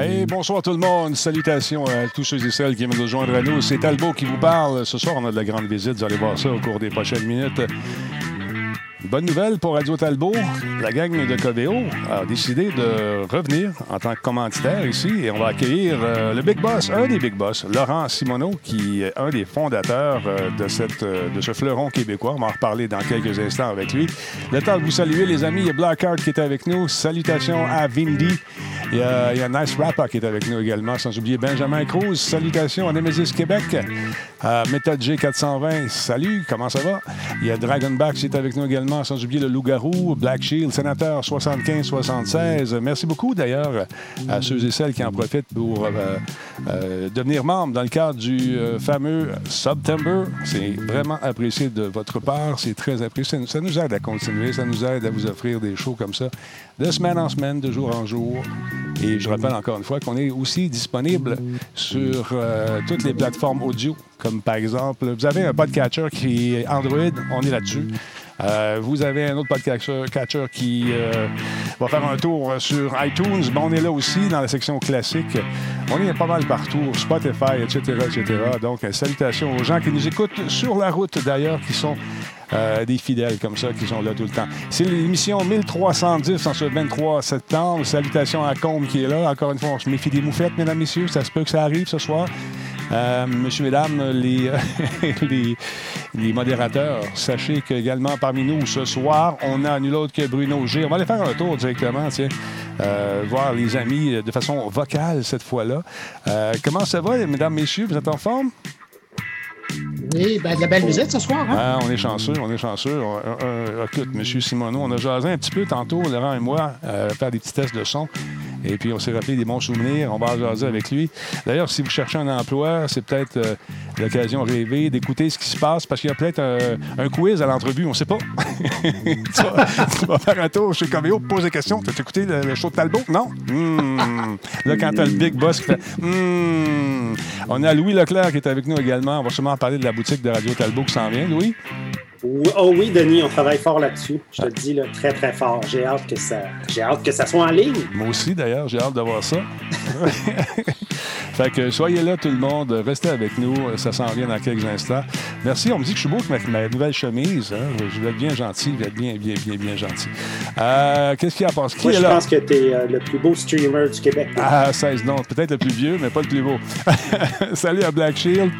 Hey, bonsoir tout le monde. Salutations à tous ceux et celles qui viennent nous rejoindre à nous. C'est Talbot qui vous parle. Ce soir, on a de la grande visite. Vous allez voir ça au cours des prochaines minutes. Bonne nouvelle pour Radio Talbot. La gang de Coveo a décidé de revenir en tant que commanditaire ici et on va accueillir euh, le Big Boss, un des Big Boss, Laurent Simoneau, qui est un des fondateurs euh, de, cette, euh, de ce fleuron québécois. On va en reparler dans quelques instants avec lui. Le temps de vous saluer, les amis. Il y a Blackheart qui est avec nous. Salutations à Vindy. Il y, a, il y a Nice Rapper qui est avec nous également, sans oublier Benjamin Cruz. Salutations à Nemesis Québec. À Méthode G420, salut, comment ça va? Il y a Dragonback qui est avec nous également, sans oublier le Loup-Garou, Black Shield, Sénateur 75-76. Merci beaucoup d'ailleurs à ceux et celles qui en profitent pour euh, euh, devenir membre dans le cadre du euh, fameux September. C'est vraiment apprécié de votre part, c'est très apprécié. Ça nous aide à continuer, ça nous aide à vous offrir des shows comme ça, de semaine en semaine, de jour en jour. Et je rappelle encore une fois qu'on est aussi disponible sur euh, toutes les plateformes audio, comme par exemple, vous avez un podcatcher qui est Android, on est là-dessus. Euh, vous avez un autre podcatcher catcher qui euh, va faire un tour sur iTunes. Bon, on est là aussi dans la section classique. On est pas mal partout, Spotify, etc., etc. Donc, salutations aux gens qui nous écoutent sur la route d'ailleurs, qui sont euh, des fidèles comme ça qui sont là tout le temps. C'est l'émission 1310 en ce 23 septembre. Salutations à Combe qui est là. Encore une fois, on se méfie des moufettes, mesdames, messieurs. Ça se peut que ça arrive ce soir. Euh, monsieur, mesdames, les, les, les, modérateurs, sachez qu'également parmi nous ce soir, on a nul autre que Bruno G. On va aller faire un tour directement, tiens, euh, voir les amis de façon vocale cette fois-là. Euh, comment ça va, mesdames, messieurs? Vous êtes en forme? Oui, ben, de la belle visite ce soir. Hein? Ah, on est chanceux, on est chanceux. écoute, M. Simoneau, on a jasé un petit peu tantôt, Laurent et moi, euh, faire des petits tests de son. Et puis, on s'est rappelé des bons souvenirs. On va jaser avec lui. D'ailleurs, si vous cherchez un emploi, c'est peut-être euh, l'occasion rêvée d'écouter ce qui se passe parce qu'il y a peut-être euh, un quiz à l'entrevue, on ne sait pas. tu, vas, faire un tour chez Coméo, pose des questions. Tu as écouté le, show de Talbot? Non? Mmh. Là, quand tu as le big boss qui fait mmh. On a Louis Leclerc qui est avec nous également. On va sûrement parler de la boutique de Radio Talbot qui s'en vient, Louis? Oh oui, Denis, on travaille fort là-dessus. Je te le dis là, très, très fort. J'ai hâte que ça, j'ai hâte que ça soit en ligne. Moi aussi, d'ailleurs, j'ai hâte de voir ça. fait que soyez là, tout le monde. Restez avec nous. Ça s'en vient dans quelques instants. Merci. On me dit que je suis beau avec ma, nouvelle chemise. Hein. Je vais être bien gentil. Je vais être bien, bien, bien, bien gentil. Euh, qu'est-ce qu'il y a à Qui Moi, je pense que tu es euh, le plus beau streamer du Québec. Ah, 16 non. Peut-être le plus vieux, mais pas le plus beau. Salut à Black Shield.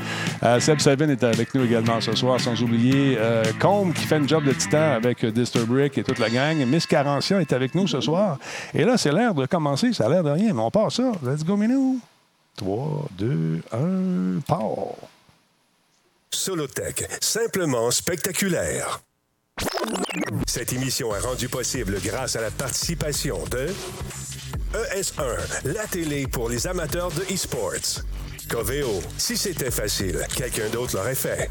Euh, Seb Savin est avec nous également ce soir, sans oublier euh, Combe qui fait un job de titan avec Disturbrick et toute la gang. Miss Carantia est avec nous ce soir. Et là, c'est l'air de commencer. Ça a l'air de rien, mais on part ça. Let's go, Minou. 3, 2, 1, part. Solotech, simplement spectaculaire. Cette émission est rendue possible grâce à la participation de ES1, la télé pour les amateurs de e-sports. Coveo, si c'était facile, quelqu'un d'autre l'aurait fait.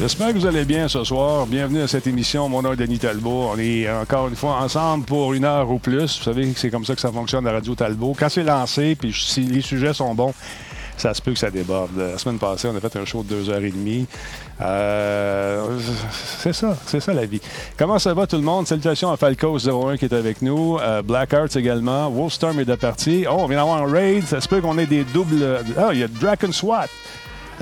J'espère que vous allez bien ce soir. Bienvenue à cette émission. Mon nom est Denis Talbot. On est encore une fois ensemble pour une heure ou plus. Vous savez que c'est comme ça que ça fonctionne à Radio Talbot. Quand c'est lancé, puis si les sujets sont bons, ça se peut que ça déborde. La semaine passée, on a fait un show de deux heures et demie. Euh, c'est ça, c'est ça la vie. Comment ça va tout le monde? Salutations à Falco01 qui est avec nous, euh, Blackhearts également, Wolfstorm est de partie. Oh, on vient d'avoir un raid, ça se peut qu'on ait des doubles... Ah, il y a Dragon SWAT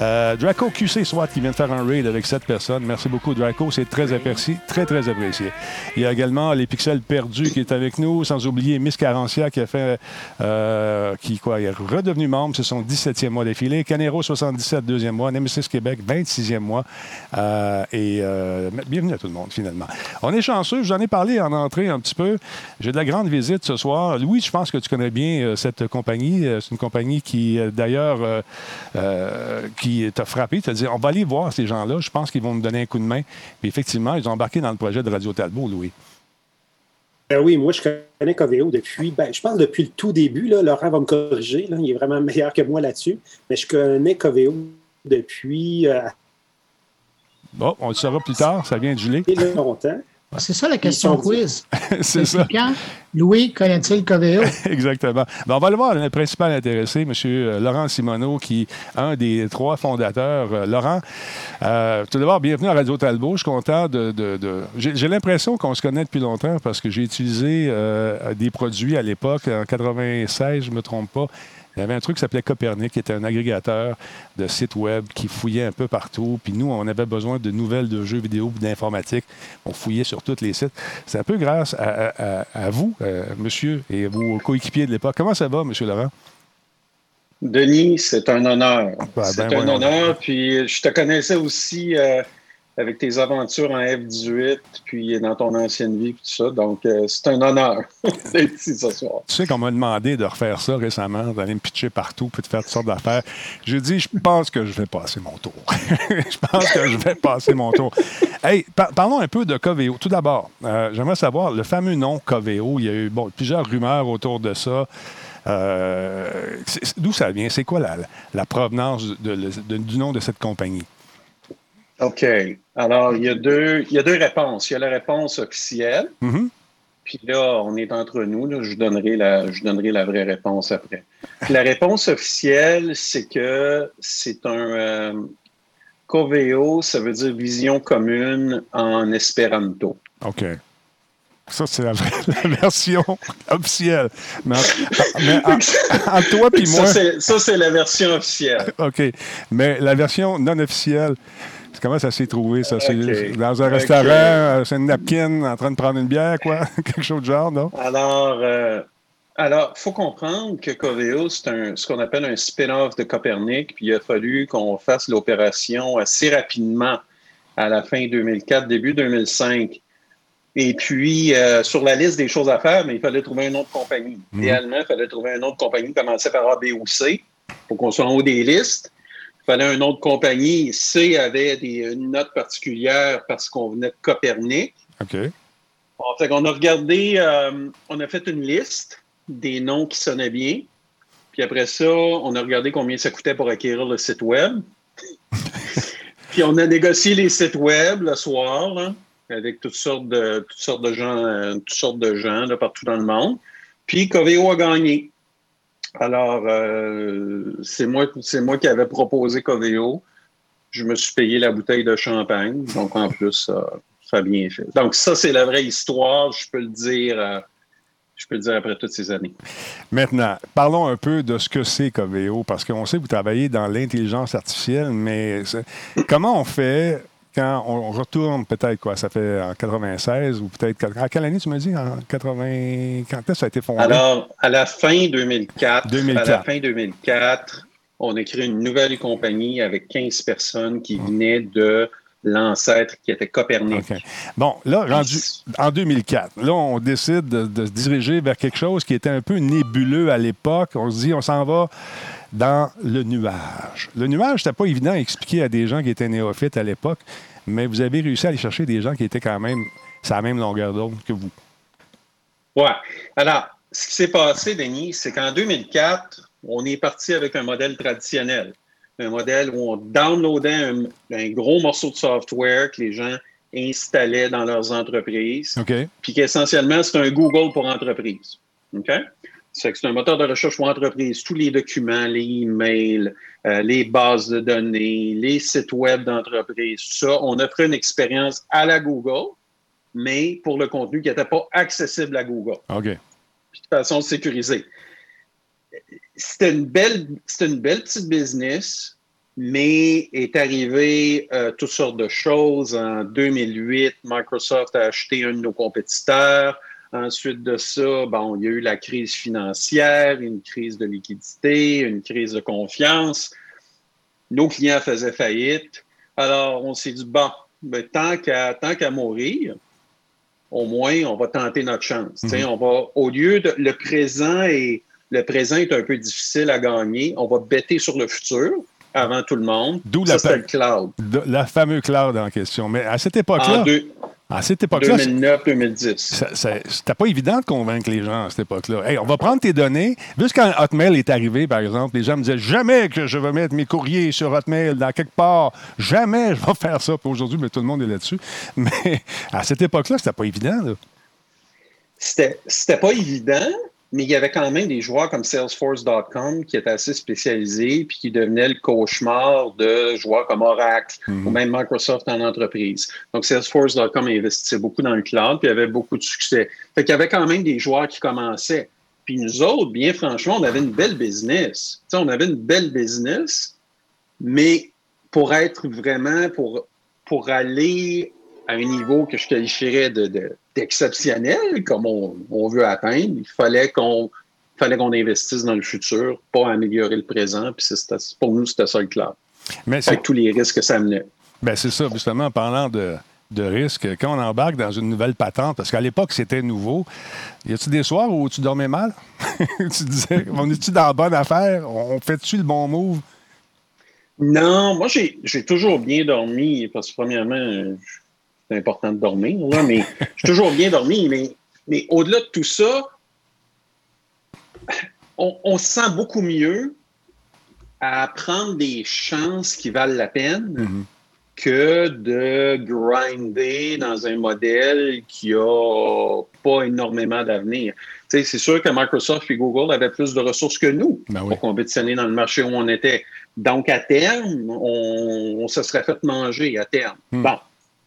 euh, Draco QC SWAT qui vient de faire un raid avec cette personnes. Merci beaucoup, Draco. C'est très apprécié, très, très apprécié. Il y a également les pixels perdus qui est avec nous, sans oublier Miss Carencia qui a fait, euh, qui quoi, est redevenu membre. C'est son 17e mois défilé. Canero, 77, deuxième mois. Nemesis Québec, 26e mois. Euh, et bienvenue à tout le monde, finalement. On est chanceux. Je vous en ai parlé en entrée un petit peu. J'ai de la grande visite ce soir. Louis, je pense que tu connais bien cette compagnie. C'est une compagnie qui, d'ailleurs, qui t'a frappé, t'a dit on va aller voir ces gens-là, je pense qu'ils vont me donner un coup de main. Puis effectivement, ils ont embarqué dans le projet de Radio Talbot, Louis. Ben oui, moi, je connais Coveo depuis, ben, je pense depuis le tout début. Là, Laurent va me corriger, là, il est vraiment meilleur que moi là-dessus. Mais je connais Coveo depuis. Euh, Bon, on le saura plus tard, ça vient de geler. Et longtemps. C'est ça la question quiz. C'est ça. Quand Louis connaît-il Coveo? Exactement. Ben, on va le voir, le principal intéressé, M. Laurent Simoneau, qui est un des trois fondateurs. Euh, Laurent, euh, tout d'abord, bienvenue à Radio Talbot. Je suis content de. de- de- J'ai j'ai l'impression qu'on se connaît depuis longtemps parce que j'ai utilisé euh, des produits à l'époque, en 96, je ne me trompe pas. Il y avait un truc qui s'appelait Copernic, qui était un agrégateur de sites web qui fouillait un peu partout. Puis nous, on avait besoin de nouvelles de jeux vidéo, d'informatique. On fouillait sur tous les sites. C'est un peu grâce à, à- à- à vous, euh, monsieur, et vos coéquipiers de l'époque. Comment ça va, monsieur Laurent? Denis, c'est un honneur. Ben, c'est ben, un honneur. Puis je te connaissais aussi euh, avec tes aventures en F-18, puis dans ton ancienne vie, puis tout ça. Donc, euh, c'est un honneur d'être ici ce soir. Tu sais qu'on m'a demandé de refaire ça récemment, d'aller me pitcher partout puis de faire toutes sortes d'affaires. J'ai dit, je pense que je vais passer mon tour. je pense que je vais passer mon tour. Hey, par- parlons un peu de Coveo. Tout d'abord, euh, j'aimerais savoir le fameux nom Coveo. Il y a eu bon, plusieurs rumeurs autour de ça. Euh, D'où ça vient? C'est quoi la, provenance du nom de cette compagnie? OK. Alors, il y, a deux, il y a deux réponses. Il y a la réponse officielle, Mhm. puis là, on est entre nous. là. je, vous donnerai la, je vous donnerai la vraie réponse après. La réponse officielle, c'est que c'est un. euh, Coveo, ça veut dire vision commune en espéranto. OK. Ça, c'est la, version officielle. Mais, en- mais entre toi et moi. Ça, c'est- la version officielle. OK. Mais la version non officielle, comment ça s'est trouvé, ça? Dans un restaurant, euh, c'est une napkin en train de prendre une bière, quoi? Quelque chose de genre, non? Alors, euh, alors, faut comprendre que Coveo, c'est un, ce qu'on appelle un spin-off de Copernic, puis il a fallu qu'on fasse l'opération assez rapidement à la fin 2004, début 2005. Et puis, euh, sur la liste des choses à faire, mais il fallait trouver une autre compagnie. Mhm. Idéalement, il fallait trouver une autre compagnie qui commençait par A, B ou C pour qu'on soit en haut des listes. Il fallait une autre compagnie. C avait des, une note particulière parce qu'on venait de Copernic. OK. Bon, fait qu'on a regardé, euh, on a fait une liste des noms qui sonnaient bien. Puis après ça, on a regardé combien ça coûtait pour acquérir le site web. Puis on a négocié les sites web le soir, là, avec toutes sortes de, toutes sortes de gens, euh, toutes sortes de gens là, partout dans le monde. Puis Coveo a gagné. Alors, euh, c'est moi, qui avais proposé Coveo. Je me suis payé la bouteille de champagne. Donc, en plus, ça, a bien fait. Donc, ça, c'est la vraie histoire. Je peux le dire, euh, je peux le dire après toutes ces années. Maintenant, parlons un peu de ce que c'est Coveo, parce qu'on sait que vous travaillez dans l'intelligence artificielle, mais comment on fait quand on retourne peut-être, quoi, ça fait en 96 ou peut-être... À quelle année tu me dis? En 80... Quand est-ce que ça a été fondé? Alors, à la fin 2004, 2004. à la fin 2004, on a créé une nouvelle compagnie avec 15 personnes qui venaient de l'ancêtre qui était Copernic. Bon, là, rendu en 2004, là, on décide de, de se diriger vers quelque chose qui était un peu nébuleux à l'époque. On se dit, on s'en va dans le nuage. Le nuage, c'était pas évident à expliquer à des gens qui étaient néophytes à l'époque, mais vous avez réussi à aller chercher des gens qui étaient quand même sur la même longueur d'onde que vous. Ouais. Alors, ce qui s'est passé, Denis, c'est qu'en 2004, on est parti avec un modèle traditionnel. Un modèle où on downloadait un, un gros morceau de software que les gens installaient dans leurs entreprises. OK? puis qu'essentiellement, c'est un Google pour entreprise. OK? C'est un moteur de recherche pour entreprise. Tous les documents, les emails, euh, les bases de données, les sites web d'entreprise, tout ça, on offrait une expérience à la Google, mais pour le contenu qui n'était pas accessible à Google, OK. puis de façon sécurisée. C'était une belle, c'était une belle petite business, mais est arrivé euh, toutes sortes de choses. En 2008, Microsoft a acheté un de nos compétiteurs. Ensuite de ça, bon, il y a eu la crise financière, une crise de liquidité, une crise de confiance. Nos clients faisaient faillite. Alors, on s'est dit, bon, ben, tant qu'à mourir, au moins, on va tenter notre chance. Sais, On va, au lieu de le présent et le présent est un peu difficile à gagner, on va bêter sur le futur avant tout le monde. D'où la le cloud. De- la fameuse cloud en question. Mais à cette époque-là, À cette époque-là. 2009-2010. C'était pas évident de convaincre les gens à cette époque-là. Hey, on va prendre tes données. Juste quand Hotmail est arrivé, par exemple, les gens me disaient jamais que je vais mettre mes courriers sur Hotmail dans quelque part. Jamais je vais faire ça. Aujourd'hui, mais tout le monde est là-dessus. Mais à cette époque-là, c'était pas évident. C'était pas évident, mais il y avait quand même des joueurs comme Salesforce.com qui étaient assez spécialisés puis qui devenaient le cauchemar de joueurs comme Oracle mhm. ou même Microsoft en entreprise. Donc, Salesforce.com investissait beaucoup dans le cloud puis avait beaucoup de succès. Fait qu'il y avait quand même des joueurs qui commençaient. Puis nous autres, bien franchement, on avait une belle business. on avait une belle business, mais pour être vraiment, pour, pour aller à un niveau que je qualifierais d'exceptionnel, comme on, veut atteindre, il fallait qu'on fallait qu'on investisse dans le futur, pas améliorer le présent. Puis pour nous, c'était ça le cloud. Avec tous les risques que ça menait. Ben c'est ça, justement, en parlant de, de risques, quand on embarque dans une nouvelle patente, parce qu'à l'époque, c'était nouveau, y a-tu des soirs où tu dormais mal? tu disais, on est-tu dans la bonne affaire? On fait-tu le bon move? Non, moi, j'ai toujours bien dormi, parce que premièrement, c'est important de dormir, mais j'ai toujours bien dormi. Mais, mais au-delà de tout ça, on, se sent beaucoup mieux à prendre des chances qui valent la peine mm-hmm. que de grinder dans un modèle qui n'a pas énormément d'avenir. C'est sûr que Microsoft et Google avaient plus de ressources que nous ben pour compétitionner dans le marché où on était. Donc, à terme, on, se serait fait manger à terme. Mm. Bon,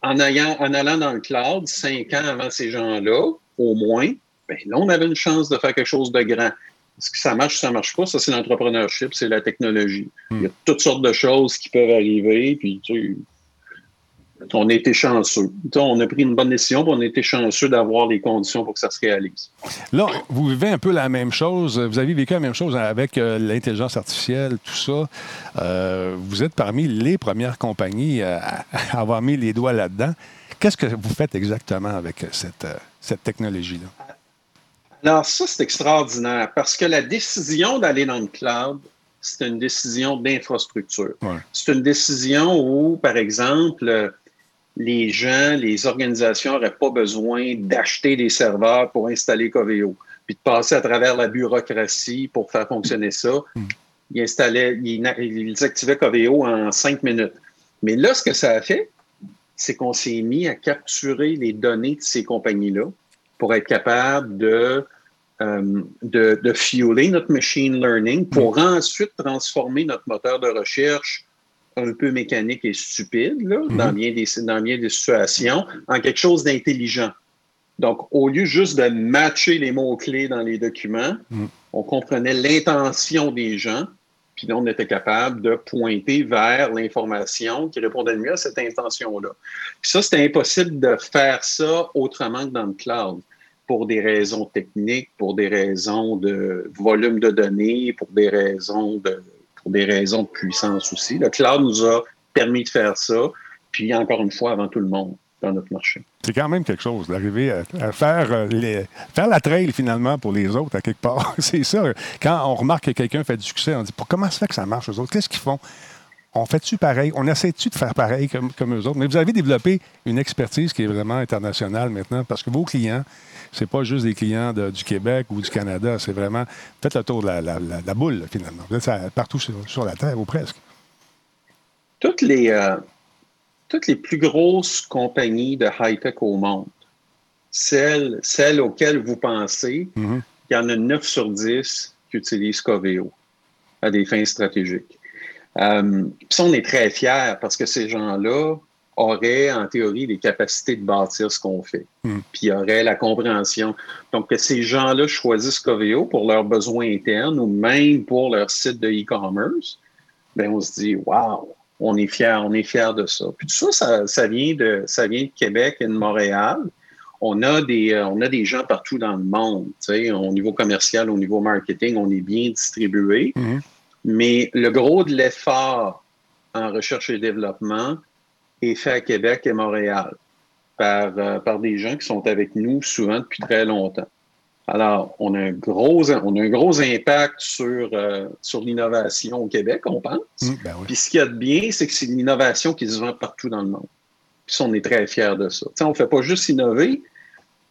en, allant dans le cloud, cinq ans avant ces gens-là, au moins, ben là, on avait une chance de faire quelque chose de grand. Est-ce que ça marche ou ça ne marche pas? Ça, c'est l'entrepreneurship, c'est la technologie. Il y a toutes sortes de choses qui peuvent arriver, puis tu on a été chanceux. On a pris une bonne décision, puis on a été chanceux d'avoir les conditions pour que ça se réalise. Là, vous vivez un peu la même chose. Vous avez vécu la même chose avec euh, l'intelligence artificielle, tout ça. Euh, vous êtes parmi les premières compagnies à, avoir mis les doigts là-dedans. Qu'est-ce que vous faites exactement avec cette, euh, cette technologie-là? Alors, ça, c'est extraordinaire parce que la décision d'aller dans le cloud, c'est une décision d'infrastructure. C'est une décision où, par exemple, les gens, les organisations n'auraient pas besoin d'acheter des serveurs pour installer Coveo, puis de passer à travers la bureaucratie pour faire fonctionner ça. Ils, installaient, ils, activaient Coveo en cinq minutes. Mais là, ce que ça a fait, c'est qu'on s'est mis à capturer les données de ces compagnies-là pour être capable de, euh, de, de, fueler notre machine learning pour hmm. ensuite transformer notre moteur de recherche un peu mécanique et stupide là, mhm. dans, bien des, dans bien des situations en quelque chose d'intelligent. Donc, au lieu juste de matcher les mots-clés dans les documents, mhm. on comprenait l'intention des gens, puis on était capable de pointer vers l'information qui répondait le mieux à cette intention-là. Ça, c'était impossible de faire ça autrement que dans le cloud pour des raisons techniques, pour des raisons de volume de données, pour des raisons de, des raisons de puissance aussi. Le cloud nous a permis de faire ça, puis encore une fois, avant tout le monde dans notre marché. C'est quand même quelque chose d'arriver à, faire, euh, les, faire la trail finalement pour les autres à quelque part. C'est ça. Quand on remarque que quelqu'un fait du succès, on dit comment ça fait que ça marche aux autres? Qu'est-ce qu'ils font? On fait-tu pareil? On essaie-tu de faire pareil comme, comme eux autres? Mais vous avez développé une expertise qui est vraiment internationale maintenant parce que vos clients, c'est pas juste des clients du Québec ou du Canada. C'est vraiment, faites le tour de la, boule, finalement. Vous êtes partout sur, la Terre, ou presque. Toutes les, euh, toutes les plus grosses compagnies de high-tech au monde, celles, celles auxquelles vous pensez, mm-hmm. il y en a 9 sur 10 qui utilisent Coveo à des fins stratégiques. Euh, puis on est très fiers parce que ces gens-là aurait en théorie les capacités de bâtir ce qu'on fait. Hmm. Puis aurait la compréhension. Donc, que ces gens-là choisissent Coveo pour leurs besoins internes ou même pour leur site de e-commerce, ben on se dit, wow, on est fiers, on est fiers de ça. Puis tout ça, ça, vient, de, ça vient de Québec et de Montréal. On a des, euh, on a des gens partout dans le monde. Au niveau commercial, au niveau marketing, on est bien distribué. Hmm. Mais le gros de l'effort en recherche et développement, est fait à Québec et Montréal par, euh, par des gens qui sont avec nous souvent depuis très longtemps. Alors, on a un gros, on a un gros impact sur, euh, sur l'innovation au Québec, on pense. Mmh, ben Puis ce qu'il y a de bien, c'est que c'est l'innovation qui se vend partout dans le monde. Puis on est très fiers de ça. on ne fait pas juste innover,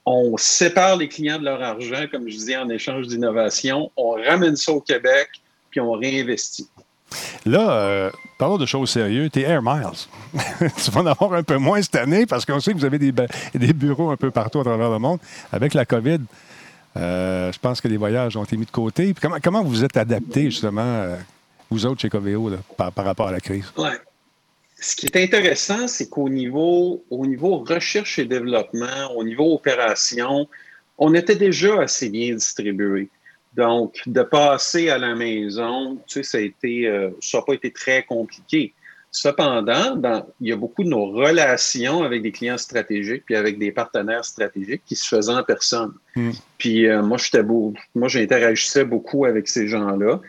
on sépare les clients de leur argent, comme je disais, en échange d'innovation, on ramène ça au Québec, puis on réinvestit. Là, euh, parlons de choses sérieuses. T'es Air Miles. tu vas en avoir un peu moins cette année parce qu'on sait que vous avez des, des, bureaux un peu partout à travers le monde. Avec la COVID, euh, je pense que les voyages ont été mis de côté. comment, comment vous êtes adapté justement, euh, vous autres chez Coveo, par, rapport à la crise? Ouais. Ce qui est intéressant, c'est qu'au niveau, au niveau recherche et développement, au niveau opération, on était déjà assez bien distribué. Donc, de passer à la maison, tu sais, ça a été, euh, ça n'a pas été très compliqué. Cependant, il y a beaucoup de nos relations avec des clients stratégiques puis avec des partenaires stratégiques qui se faisaient en personne. Hmm. Puis euh, moi, j'étais beau, moi, j'interagissais beaucoup avec ces gens-là.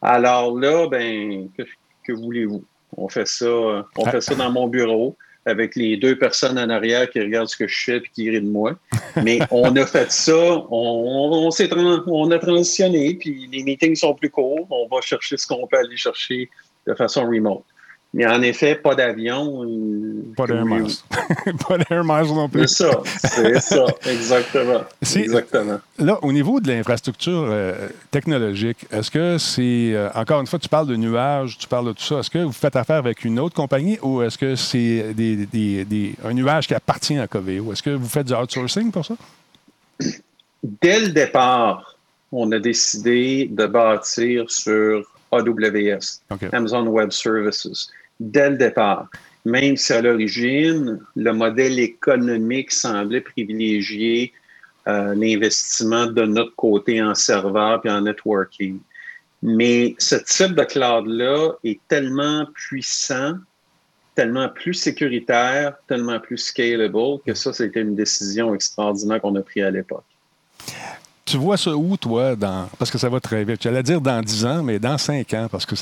Alors là, ben, que, voulez-vous? On fait ça, on fait ça dans mon bureau avec les deux personnes en arrière qui regardent ce que je fais et qui rient de moi. Mais on a fait ça, on, on, on a transitionné, puis les meetings sont plus courts. On va chercher ce qu'on peut aller chercher de façon remote. Mais en effet, pas d'avion. Pas d'Air Miles. pas d'Air Miles non plus. C'est ça, c'est ça, exactement. exactement. Là, au niveau de l'infrastructure euh, technologique, est-ce que c'est, euh, encore une fois, tu parles de nuages, tu parles de tout ça, est-ce que vous faites affaire avec une autre compagnie ou est-ce que c'est des, un nuage qui appartient à Coveo? Est-ce que vous faites du outsourcing pour ça? Dès le départ, on a décidé de bâtir sur AWS, Amazon Web Services dès le départ. Même si à l'origine, le modèle économique semblait privilégier euh, l'investissement de notre côté en serveur et en networking. Mais ce type de cloud-là est tellement puissant, tellement plus sécuritaire, tellement plus scalable que ça, c'était une décision extraordinaire qu'on a prise à l'époque. Tu vois ça où, toi, parce que ça va très vite. J'allais dire dans 10 ans, mais dans 5 ans, parce que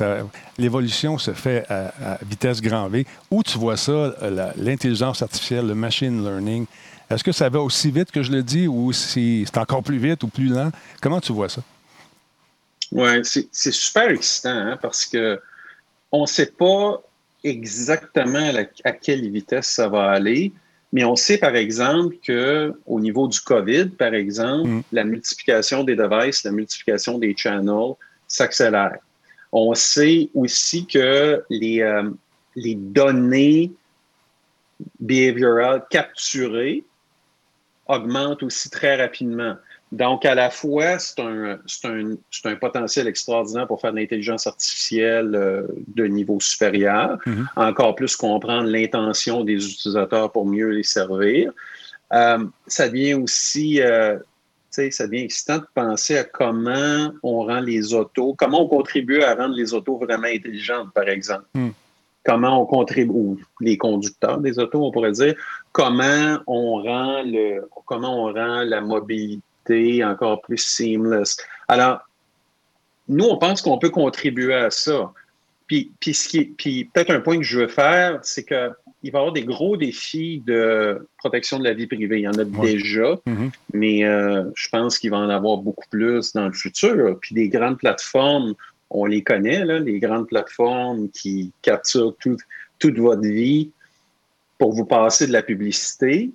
l'évolution se fait à, vitesse grand V. Où tu vois ça, l'intelligence artificielle, le machine learning? Est-ce que ça va aussi vite que je le dis ou si c'est encore plus vite ou plus lent? Comment tu vois ça? Oui, c'est super excitant hein, parce que on ne sait pas exactement à quelle vitesse ça va aller. Mais on sait, par exemple, qu'au niveau du COVID, par exemple, mm. la multiplication des devices, la multiplication des channels s'accélère. On sait aussi que les, euh, les données behaviorales capturées augmentent aussi très rapidement. Donc, à la fois, c'est un, un, un, potentiel extraordinaire pour faire de l'intelligence artificielle euh, de niveau supérieur, mm-hmm. encore plus comprendre l'intention des utilisateurs pour mieux les servir. Euh, ça devient aussi, euh, ça devient excitant de penser à comment on rend les autos, comment on contribue à rendre les autos vraiment intelligentes, par exemple. Mm. Comment on contribue, ou les conducteurs des autos, on pourrait dire, comment on rend le, comment on rend la mobilité encore plus seamless. Alors, nous, on pense qu'on peut contribuer à ça. Puis, puis, puis peut-être un point que je veux faire, c'est qu'il va y avoir des gros défis de protection de la vie privée. Il y en a déjà, mm-hmm. mais euh, je pense qu'il va en avoir beaucoup plus dans le futur. Puis des grandes plateformes, on les connaît, là, les grandes plateformes qui capturent toute votre vie pour vous passer de la publicité.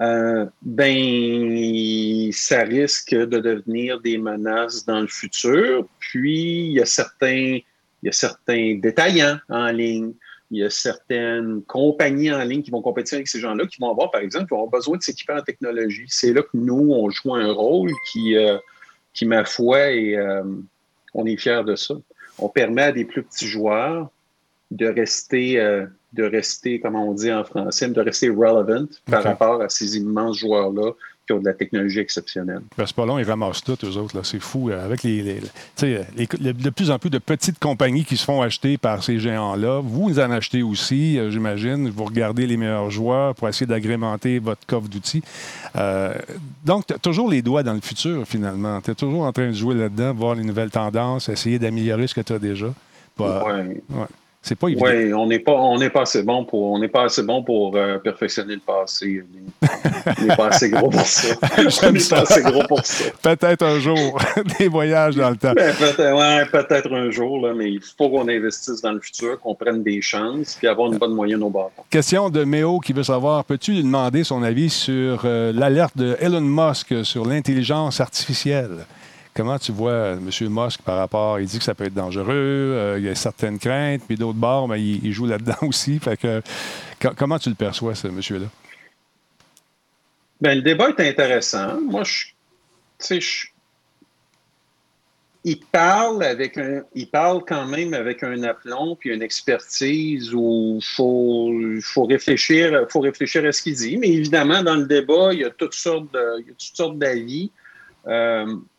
Euh, ben, ça risque de devenir des menaces dans le futur. Puis, il y a certains, il y a certains détaillants en ligne, il y a certaines compagnies en ligne qui vont compétir avec ces gens-là, qui vont avoir, par exemple, qui vont besoin de s'équiper en technologie. C'est là que nous, on joue un rôle qui, euh, qui ma foi, et euh, on est fiers de ça. On permet à des plus petits joueurs de rester de rester, comme on dit en français, de rester relevant par rapport à ces immenses joueurs-là qui ont de la technologie exceptionnelle. Ben, c'est pas long, ils ramassent tout, eux autres. C'est fou. Euh, avec les, les, de plus en plus de petites compagnies qui se font acheter par ces géants-là. Vous en achetez aussi, euh, j'imagine. Vous regardez les meilleurs joueurs pour essayer d'agrémenter votre coffre d'outils. Euh, donc, tu as toujours les doigts dans le futur, finalement. Tu es toujours en train de jouer là-dedans, voir les nouvelles tendances, essayer d'améliorer ce que tu as déjà. ouais. C'est pas évident. Oui, on n'est pas, on n'est pas assez bon pour, on n'est pas assez bon pour euh, perfectionner le passé. On n'est pas assez gros pour ça. on n'est pas assez gros pour ça. Peut-être un jour, des voyages dans le temps. Ben, peut-être, ouais, peut-être un jour, là, mais il faut qu'on investisse dans le futur, qu'on prenne des chances, puis avoir une bonne moyenne au bâton. Question de Méo qui veut savoir, peux-tu lui demander son avis sur euh, l'alerte de Elon Musk sur l'intelligence artificielle? Comment tu vois euh, M. Musk par rapport, il dit que ça peut être dangereux, euh, il y a certaines craintes, puis d'autres bords, mais il, joue là-dedans aussi. Comment tu le perçois, ce monsieur-là? Ben, le débat est intéressant. Moi, je, je- il parle avec un, il parle quand même avec un aplomb puis une expertise où faut, faut réfléchir, faut réfléchir à ce qu'il dit. Mais évidemment, dans le débat, il y a toutes sortes de, il y a toutes sortes d'avis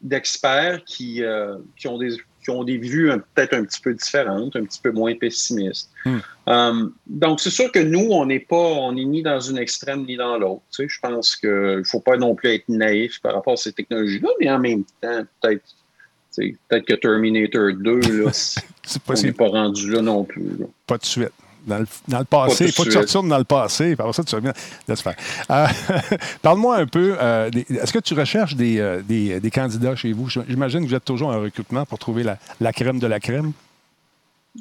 d'experts qui, euh, qui ont des qui ont des vues peut-être un petit peu différentes, un petit peu moins pessimistes. Hmm. Euh, donc, c'est sûr que nous, on n'est pas, on n'est ni dans une extrême ni dans l'autre. Tu sais, je pense qu'il ne faut pas non plus être naïf par rapport à ces technologies-là, mais en même temps, peut-être peut-être que Terminator 2, là, on n'est pas rendu là non plus. là. pas de suite. Dans le, dans le passé, Pas il faut que tu retournes dans le passé, après ça, tu reviens. Laisse faire. Euh, Parle-moi un peu, euh, est-ce que tu recherches des, euh, des, des candidats chez vous? J'imagine que vous êtes toujours en recrutement pour trouver la, la crème de la crème.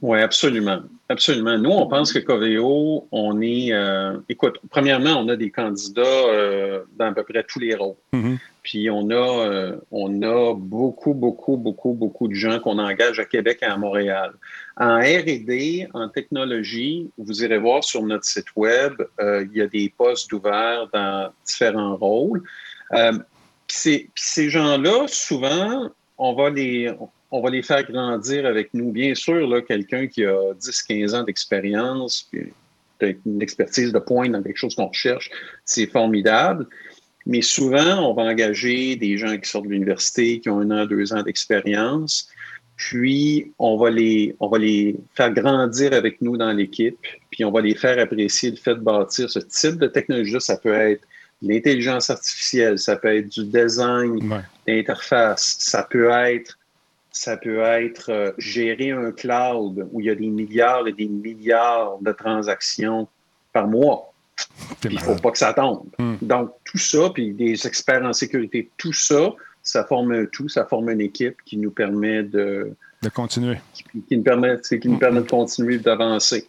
Oui, absolument. Absolument. Nous, on pense que Coveo, on est. euh, écoute, premièrement, on a des candidats euh, dans à peu près tous les rôles. Mhm. Puis on a, euh, on a beaucoup, beaucoup, beaucoup, beaucoup de gens qu'on engage à Québec et à Montréal. En RD, en technologie, vous irez voir sur notre site web, il y a des postes ouverts dans différents rôles. Puis ces gens-là, souvent, on va les. On va les faire grandir avec nous. Bien sûr, quelqu'un qui a 10-15 ans d'expérience, puis peut-être une expertise de pointe dans quelque chose qu'on recherche, c'est formidable. Mais souvent, on va engager des gens qui sortent de l'université, qui ont un an, deux ans d'expérience, puis on va, les, on va les faire grandir avec nous dans l'équipe, puis on va les faire apprécier le fait de bâtir ce type de technologie. Ça peut être l'intelligence artificielle, ça peut être du design Ouais. d'interface, ça peut être ça peut être euh, gérer un cloud où il y a des milliards et des milliards de transactions par mois. Il ne faut pas que ça tombe. Hmm. Donc, tout ça, puis des experts en sécurité, tout ça, ça forme un tout, ça forme une équipe qui nous permet de, De continuer. qui, qui nous permet, qui nous permet de continuer d'avancer.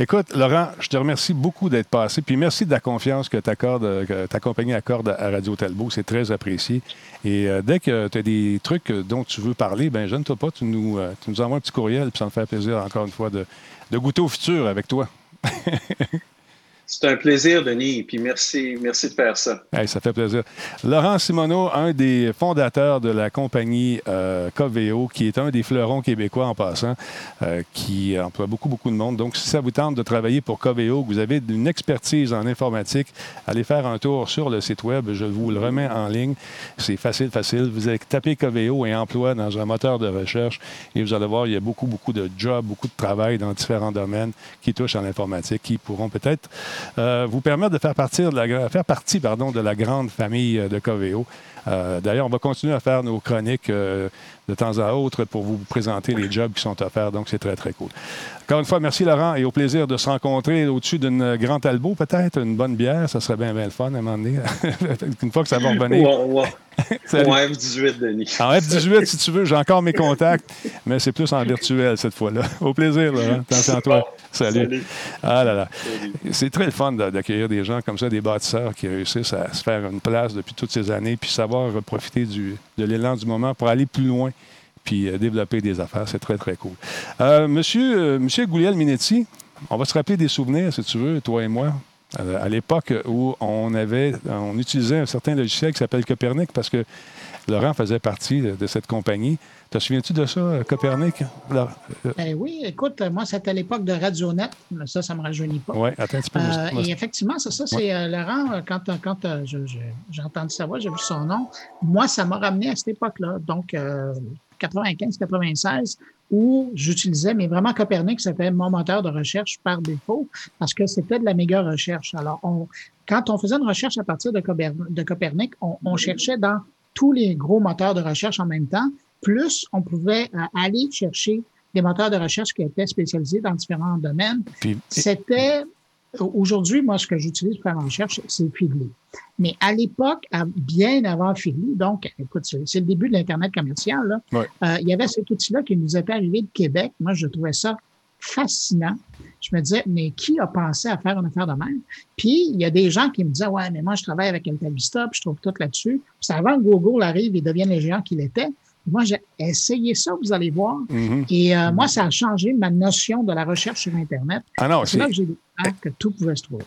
Écoute, Laurent, je te remercie beaucoup d'être passé. Puis merci de la confiance que, que ta compagnie accorde à Radio Talbot. C'est très apprécié. Et euh, dès que tu as des trucs dont tu veux parler, ben gêne-toi pas. Tu nous, euh, tu nous envoies un petit courriel. Puis ça me fait plaisir, encore une fois, de, de goûter au futur avec toi. C'est un plaisir, Denis, puis merci, merci de faire ça. Ça fait plaisir. Laurent Simoneau, un des fondateurs de la compagnie euh, Coveo, qui est un des fleurons québécois en passant, euh, qui emploie beaucoup, beaucoup de monde. Donc, si ça vous tente de travailler pour Coveo, que vous avez une expertise en informatique, allez faire un tour sur le site web. Je vous le remets en ligne. C'est facile, facile. Vous allez taper Coveo et emploi dans un moteur de recherche et vous allez voir, il y a beaucoup, beaucoup de jobs, beaucoup de travail dans différents domaines qui touchent à l'informatique, qui pourront peut-être euh, vous permettre de faire, partir de la, faire partie pardon, de la grande famille euh, de Coveo. Euh, D'ailleurs, on va continuer à faire nos chroniques euh, de temps à autre pour vous présenter les jobs qui sont offerts. Donc, c'est très, très cool. Encore une fois, merci Laurent et au plaisir de se rencontrer au-dessus d'une Grand Talbot, peut-être, une bonne bière. Ça serait bien, bien le fun à un moment donné. une fois que ça va revenir. Ouais, ouais. Salut. Ouais, F18, Denis. En F18, si tu veux, j'ai encore mes contacts, mais c'est plus en virtuel cette fois-là. Au plaisir, Laurent. Attention à toi. Salut. Salut. Ah là là. C'est très le fun d'a- d'accueillir des gens comme ça, des bâtisseurs qui réussissent à se faire une place depuis toutes ces années, puis savoir profiter du, de l'élan du moment pour aller plus loin, puis euh, développer des affaires. C'est très, très cool. Euh, monsieur, euh, monsieur Gouliel Minetti, on va se rappeler des souvenirs, si tu veux, toi et moi. à l'époque où on avait, on utilisait un certain logiciel qui s'appelle Copernic parce que Laurent faisait partie de, de cette compagnie. Te souviens-tu de ça, euh, Copernic? Ben oui, écoute, moi, c'était à l'époque de Radionet. Ça, ça ne me rajeunit pas. Oui, attends un petit peu. Euh, et effectivement, c'est ça, c'est euh, Laurent, euh, quand, euh, quand euh, j'ai entendu sa voix, j'ai vu son nom, moi, ça m'a ramené à cette époque-là, donc euh, 95-96, où j'utilisais, mais vraiment Copernic, c'était mon moteur de recherche par défaut, parce que c'était de la méga recherche. Alors, on, quand on faisait une recherche à partir de, Coper- de Copernic, on, on cherchait dans tous les gros moteurs de recherche en même temps, plus on pouvait euh, aller chercher des moteurs de recherche qui étaient spécialisés dans différents domaines. C'était Aujourd'hui, moi, ce que j'utilise pour faire la recherche, c'est Feedly. Mais à l'époque, bien avant Feedly, donc, écoute, c'est le début de l'Internet commercial, là, euh, il y avait cet outil-là qui nous était arrivé de Québec. Moi, je trouvais ça fascinant. Je me disais, mais qui a pensé à faire une affaire de même? Puis, il y a des gens qui me disaient, ouais, mais moi, je travaille avec Altavista, puis je trouve tout là-dessus. Puis, avant que Google arrive et devienne les géants qu'il était, moi, j'ai essayé ça, vous allez voir. Mm-hmm. Et euh, moi, ça a changé ma notion de la recherche sur Internet. Ah non, c'est là que j'ai découvert que tout pouvait se trouver.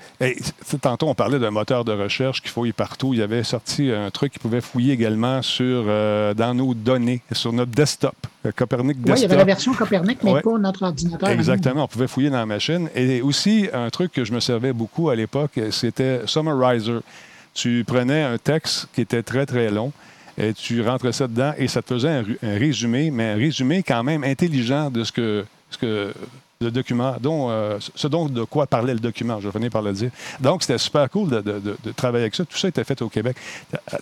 tantôt, on parlait d'un moteur de recherche qui fouille partout. Il y avait sorti un truc qui pouvait fouiller également sur, euh, dans nos données, sur notre desktop. Copernic Desktop. Oui, il y avait la version Copernic, mais pas notre ordinateur. Exactement, on pouvait fouiller dans la machine. Et aussi, un truc que je me servais beaucoup à l'époque, c'était Summarizer. Tu prenais un texte qui était très, très long et tu rentrais ça dedans et ça te faisait un, résumé, mais un résumé quand même intelligent de ce que, ce que le document, dont, euh, ce dont de quoi parlait le document, je venais par le dire. Donc, c'était super cool de, de, travailler avec ça. Tout ça était fait au Québec.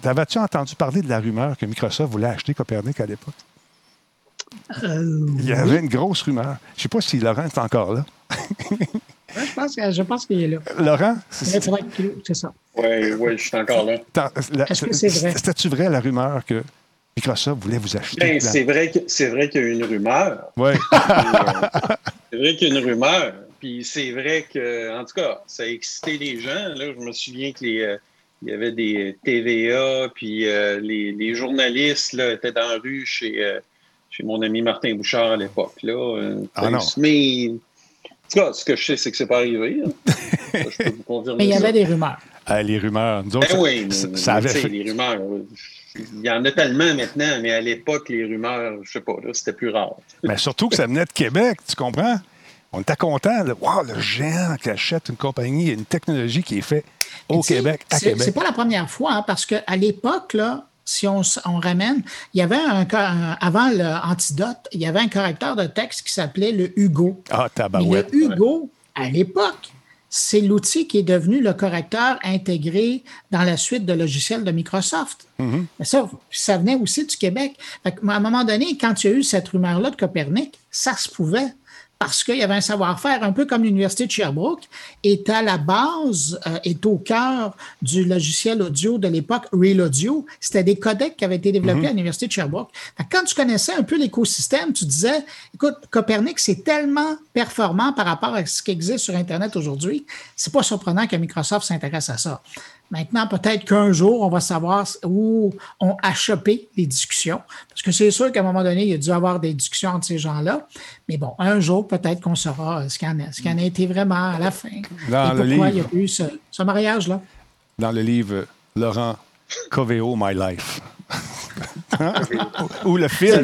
T'avais-tu entendu parler de la rumeur que Microsoft voulait acheter Copernic à l'époque? Euh, Il y avait une grosse rumeur. Je ne sais pas si Laurent est encore là. je pense, qu'il est là. Laurent? C'est ça. Oui, oui, je suis encore là. Est-ce que c'est vrai? C'était-tu vrai la rumeur que Microsoft voulait vous acheter? Ben, c'est vrai qu'il y a une rumeur. Oui. c'est vrai qu'il y a une rumeur. Puis c'est vrai que, en tout cas, ça a excité les gens. Là, je me souviens qu'il euh, y avait des TVA, puis euh, les, journalistes là, étaient dans la rue chez, euh, chez mon ami Martin Bouchard à l'époque. ah non. Tout cas, ce que je sais, c'est que c'est pas arrivé. Hein. je peux vous confirmer. Mais il y avait des rumeurs. Ah, les rumeurs. ben oui, ça, avait fait... les rumeurs. Il y en a tellement maintenant, mais à l'époque, les rumeurs, je sais pas, c'était plus rare. Mais surtout que ça venait de Québec, tu comprends? On était content. Wow, le géant qui achète une compagnie, une technologie qui est faite au Québec, à Québec. C'est pas la première fois, hein, parce qu'à l'époque, là, si on, ramène, il y avait un, avant l'antidote, il y avait un correcteur de texte qui s'appelait le Hugo. Ah, tabarouette. le Hugo, à l'époque, c'est l'outil qui est devenu le correcteur intégré dans la suite de logiciels de Microsoft. Mm-hmm. Mais ça, ça venait aussi du Québec. à un moment donné, quand il y a eu cette rumeur-là de Copernic, ça se pouvait parce qu'il y avait un savoir-faire, un peu comme l'Université de Sherbrooke, est à la base, euh, est au cœur du logiciel audio de l'époque, Real Audio. C'était des codecs qui avaient été développés mhm. à l'Université de Sherbrooke. Quand tu connaissais un peu l'écosystème, tu disais, écoute, Copernic, c'est tellement performant par rapport à ce qui existe sur Internet aujourd'hui, c'est pas surprenant que Microsoft s'intéresse à ça. Maintenant, peut-être qu'un jour, on va savoir où ont achoppé les discussions. Parce que c'est sûr qu'à un moment donné, il y a dû avoir des discussions entre ces gens-là. Mais bon, un jour, peut-être qu'on saura ce qu'il en, a été vraiment à la fin. Dans et pourquoi livre, il y a eu ce, mariage-là? Dans le livre Laurent Coveo, My Life. Ou le film.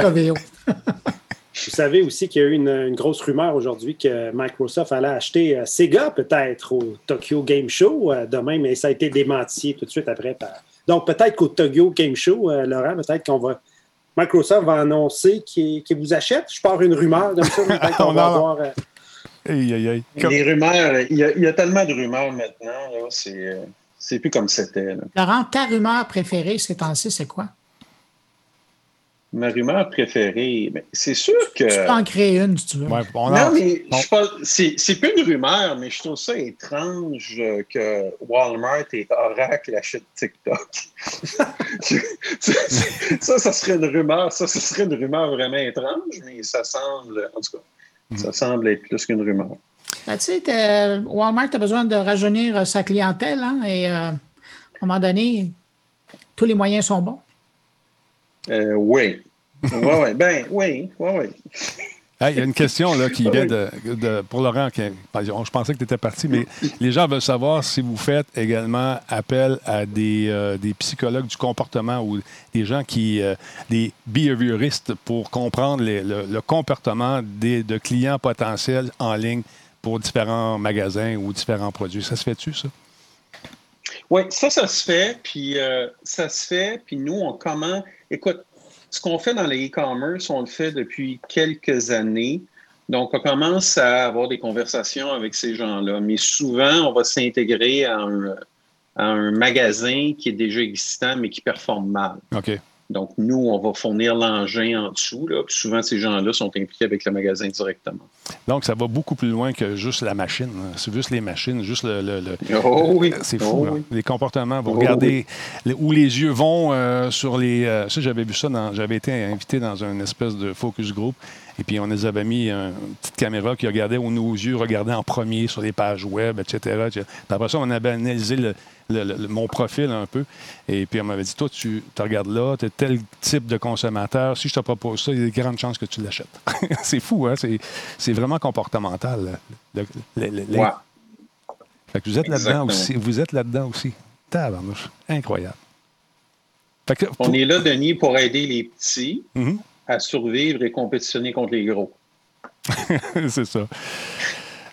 Coveo. Vous savez aussi qu'il y a eu une, grosse rumeur aujourd'hui que Microsoft allait acheter euh, Sega peut-être au Tokyo Game Show euh, demain, mais ça a été démenti tout de suite après. Donc peut-être qu'au Tokyo Game Show, euh, Laurent, peut-être qu'on va. Microsoft va annoncer qu'il vous achète. Je pars une rumeur comme ça, peut-être qu'on va avoir. Les rumeurs, il y, a, tellement de rumeurs maintenant, c'est plus comme c'était. Laurent, ta rumeur préférée ces temps-ci, c'est quoi? Ma rumeur préférée, ben, c'est sûr que. Tu peux en créer une si tu veux. non, mais c'est plus une rumeur, mais je trouve ça étrange que Walmart et Oracle achètent TikTok. ça, ça serait une rumeur. Ça, ça serait une rumeur vraiment étrange, mais ça semble, en tout cas, ça semble être plus qu'une rumeur. Ben, tu sais, Walmart a besoin de rajeunir sa clientèle, hein, et euh, à un moment donné, tous les moyens sont bons. Euh, oui. Oui, oui. Ben, oui, oui, oui. Il y a une question là, qui vient de, pour Laurent. je pensais que tu étais parti, mais les gens veulent savoir si vous faites également appel à des, euh, psychologues du comportement ou des gens qui, euh, des behavioristes pour comprendre le, comportement des, de clients potentiels en ligne pour différents magasins ou différents produits. Ça se fait-tu, ça? Oui, ça, ça se fait. Puis ça se fait. Puis nous, on commence Écoute, ce qu'on fait dans le e-commerce, on le fait depuis quelques années. Donc, on commence à avoir des conversations avec ces gens-là, mais souvent, on va s'intégrer à un, magasin qui est déjà existant, mais qui performe mal. OK. Donc, nous, on va fournir l'engin en dessous. Là, puis souvent, ces gens-là sont impliqués avec le magasin directement. Donc, ça va beaucoup plus loin que juste la machine. C'est juste les machines, juste le. Oh oui. C'est fou. Oh hein. Les comportements. Vous Oh regardez où les yeux vont euh, sur les. euh, ça, j'avais vu ça. J'avais été invité dans une espèce de focus group. Et puis, on nous avait mis une petite caméra qui regardait où nos yeux regardaient en premier sur les pages web, etc. Après ça, on avait analysé le- le- le- mon profil un peu. Et puis, on m'avait dit Toi, tu te regardes là, tu es tel type de consommateur. Si je te propose ça, il y a de grandes chances que tu l'achètes. c'est fou, hein? C'est, vraiment comportemental. le- Ouais. Fait que vous êtes là-dedans aussi. Vous êtes là-dedans aussi. Tabarnouche. Incroyable. Fait que, On est là, Denis, pour aider les petits Mhm. À survivre et compétitionner contre les gros. c'est ça.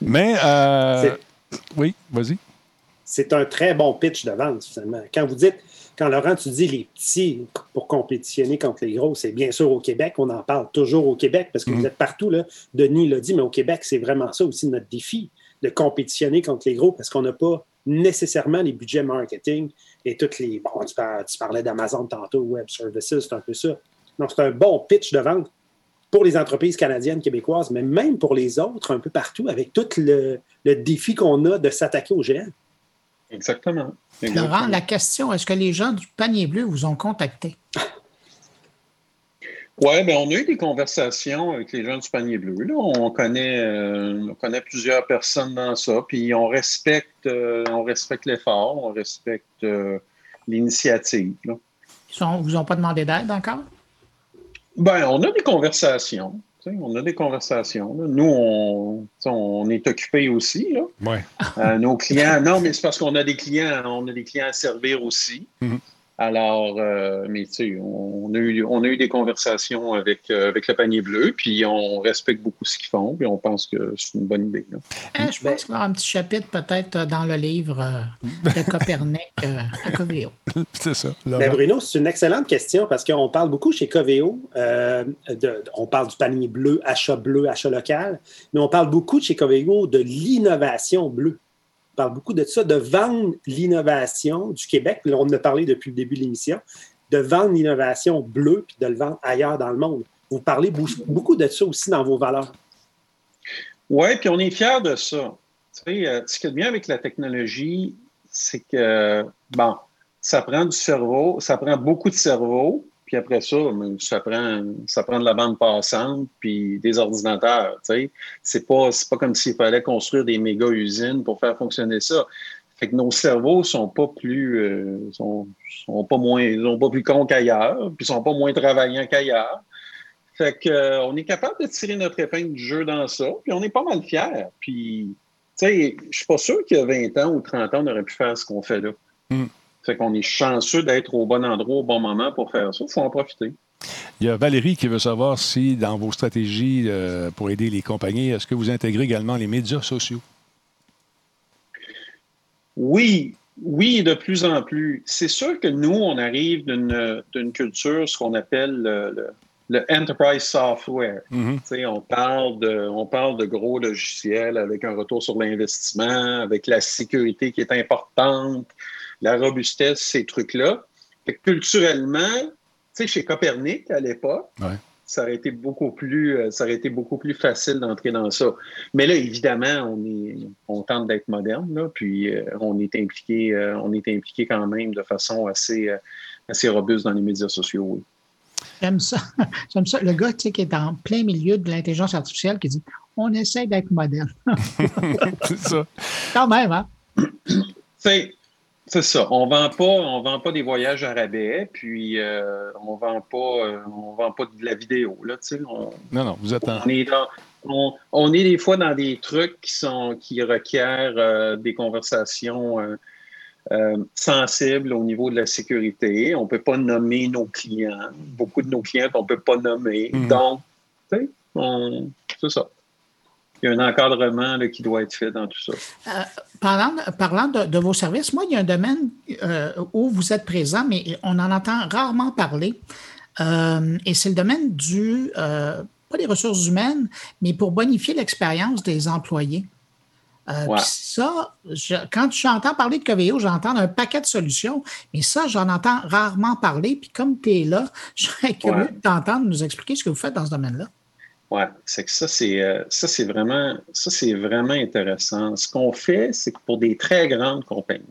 Mais, euh, oui, vas-y. c'est un très bon pitch de vente, finalement. Quand vous dites, quand Laurent, tu dis les petits pour compétitionner contre les gros, c'est bien sûr au Québec, on en parle toujours au Québec parce que vous êtes partout, là. Denis l'a dit, mais au Québec, c'est vraiment ça aussi notre défi, de compétitionner contre les gros parce qu'on n'a pas nécessairement les budgets marketing et toutes les. Bon, tu parlais d'Amazon tantôt, Web Services, c'est un peu ça. Donc, c'est un bon pitch de vente pour les entreprises canadiennes, québécoises, mais même pour les autres, un peu partout, avec tout le, le défi qu'on a de s'attaquer aux géants. Exactement. Laurent, la question, est-ce que les gens du panier bleu vous ont contacté? Oui, ben on a eu des conversations avec les gens du panier bleu. Là. On, connaît, euh, on connaît plusieurs personnes dans ça, puis on respecte, euh, on respecte l'effort, on respecte euh, l'initiative. Ils ne vous ont pas demandé d'aide encore? Ben, on a des conversations. On a des conversations. là. Nous, on, on est occupés aussi. Là. Ouais. Euh, nos clients, non, mais c'est parce qu'on a des clients, on a des clients à servir aussi. Mhm. Alors, euh, mais tu sais, on a eu, on a eu des conversations avec, euh, avec le panier bleu, puis on respecte beaucoup ce qu'ils font, puis on pense que c'est une bonne idée. là. Eh, je pense qu'il va y avoir un petit chapitre peut-être euh, dans le livre euh, de Copernic euh, à Coveo. C'est ça. Ben. Bruno, c'est une excellente question parce qu'on parle beaucoup chez Coveo, euh, de- on parle du panier bleu, achat bleu, achat local, mais on parle beaucoup chez Coveo de l'innovation bleue. Parle beaucoup de ça, de vendre l'innovation du Québec. Là, on en a parlé depuis le début de l'émission, de vendre l'innovation bleue puis de le vendre ailleurs dans le monde. Vous parlez beaucoup de ça aussi dans vos valeurs. Oui, puis on est fiers de ça. Tu sais, euh, ce qui est bien avec la technologie, c'est que, bon, ça prend du cerveau, ça prend beaucoup de cerveau, puis après ça, ben, ça prend, ça prend de la bande passante, puis des ordinateurs. Tu c'est pas, pas comme s'il fallait construire des méga usines pour faire fonctionner ça. Fait que nos cerveaux sont pas plus, euh, sont, sont pas moins, pas plus cons qu'ailleurs, puis sont pas moins travaillants qu'ailleurs. Fait que, euh, on est capable de tirer notre épingle du jeu dans ça, puis on est pas mal fiers. Puis, tu sais, je suis pas sûr qu'il y a 20 ans ou 30 ans, on aurait pu faire ce qu'on fait là. Mm. Fait qu'on est chanceux d'être au bon endroit au bon moment pour faire ça. Il faut en profiter. Il y a Valérie qui veut savoir si, dans vos stratégies euh, pour aider les compagnies, est-ce que vous intégrez également les médias sociaux? Oui, oui, de plus en plus. C'est sûr que nous, on arrive d'une culture, ce qu'on appelle le, le- le enterprise software. Tu sais, on parle de, on parle de gros logiciels avec un retour sur l'investissement, avec la sécurité qui est importante, la robustesse, ces trucs-là. Culturellement, tu sais, chez Copernic à l'époque, Ouais. ça aurait été beaucoup plus, euh, ça aurait été beaucoup plus facile d'entrer dans ça. Mais là, évidemment, on est, on tente d'être moderne, là, puis euh, on est impliqué, euh, on est impliqué quand même de façon assez, euh, assez robuste dans les médias sociaux. oui. J'aime ça. J'aime ça. Le gars tu sais, qui est en plein milieu de l'intelligence artificielle qui dit on essaie d'être moderne. C'est ça. Quand même, hein? C'est, c'est ça. On vend pas, on vend pas des voyages à rabais, puis euh, on vend pas, euh, on vend pas de la vidéo. Là, tu sais. on, Non, non, vous êtes en. on est dans, on, on est des fois dans des trucs qui sont, qui requièrent euh, des conversations sensibles au niveau de la sécurité. On peut pas nommer nos clients. Beaucoup de nos clients qu'on peut pas nommer. Mhm. Donc, tu sais, on- c'est ça. Il y a un encadrement là, qui doit être fait dans tout ça. Parlant, parlant de, de vos services, moi, il y a un domaine euh, où vous êtes présent, mais on en entend rarement parler. Euh, et c'est le domaine du, euh, pas des ressources humaines, mais pour bonifier l'expérience des employés. Euh, ça, quand j'entends parler de Coveo, j'entends un paquet de solutions, mais ça, j'en entends rarement parler. Puis comme tu es là, je serais curieux de t'entendre nous expliquer ce que vous faites dans ce domaine-là. Oui, c'est que ça, c'est euh, ça, c'est vraiment intéressant. Ce qu'on fait, c'est que pour des très grandes compagnies,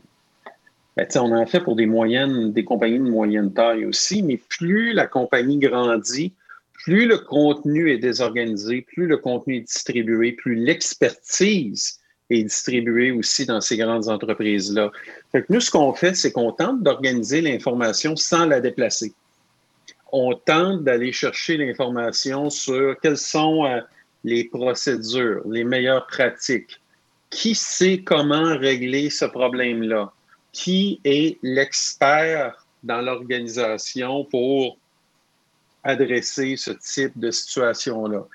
ben, on en fait pour des moyennes, des compagnies de moyenne taille aussi, mais plus la compagnie grandit, plus le contenu est désorganisé, plus le contenu est distribué, plus l'expertise est distribuée aussi dans ces grandes entreprises-là. Fait nous, ce qu'on fait, c'est qu'on tente d'organiser l'information sans la déplacer on tente d'aller chercher l'information sur quelles sont euh, les procédures, les meilleures pratiques. Qui sait comment régler ce problème-là? Qui est l'expert dans l'organisation pour adresser ce type de situation-là?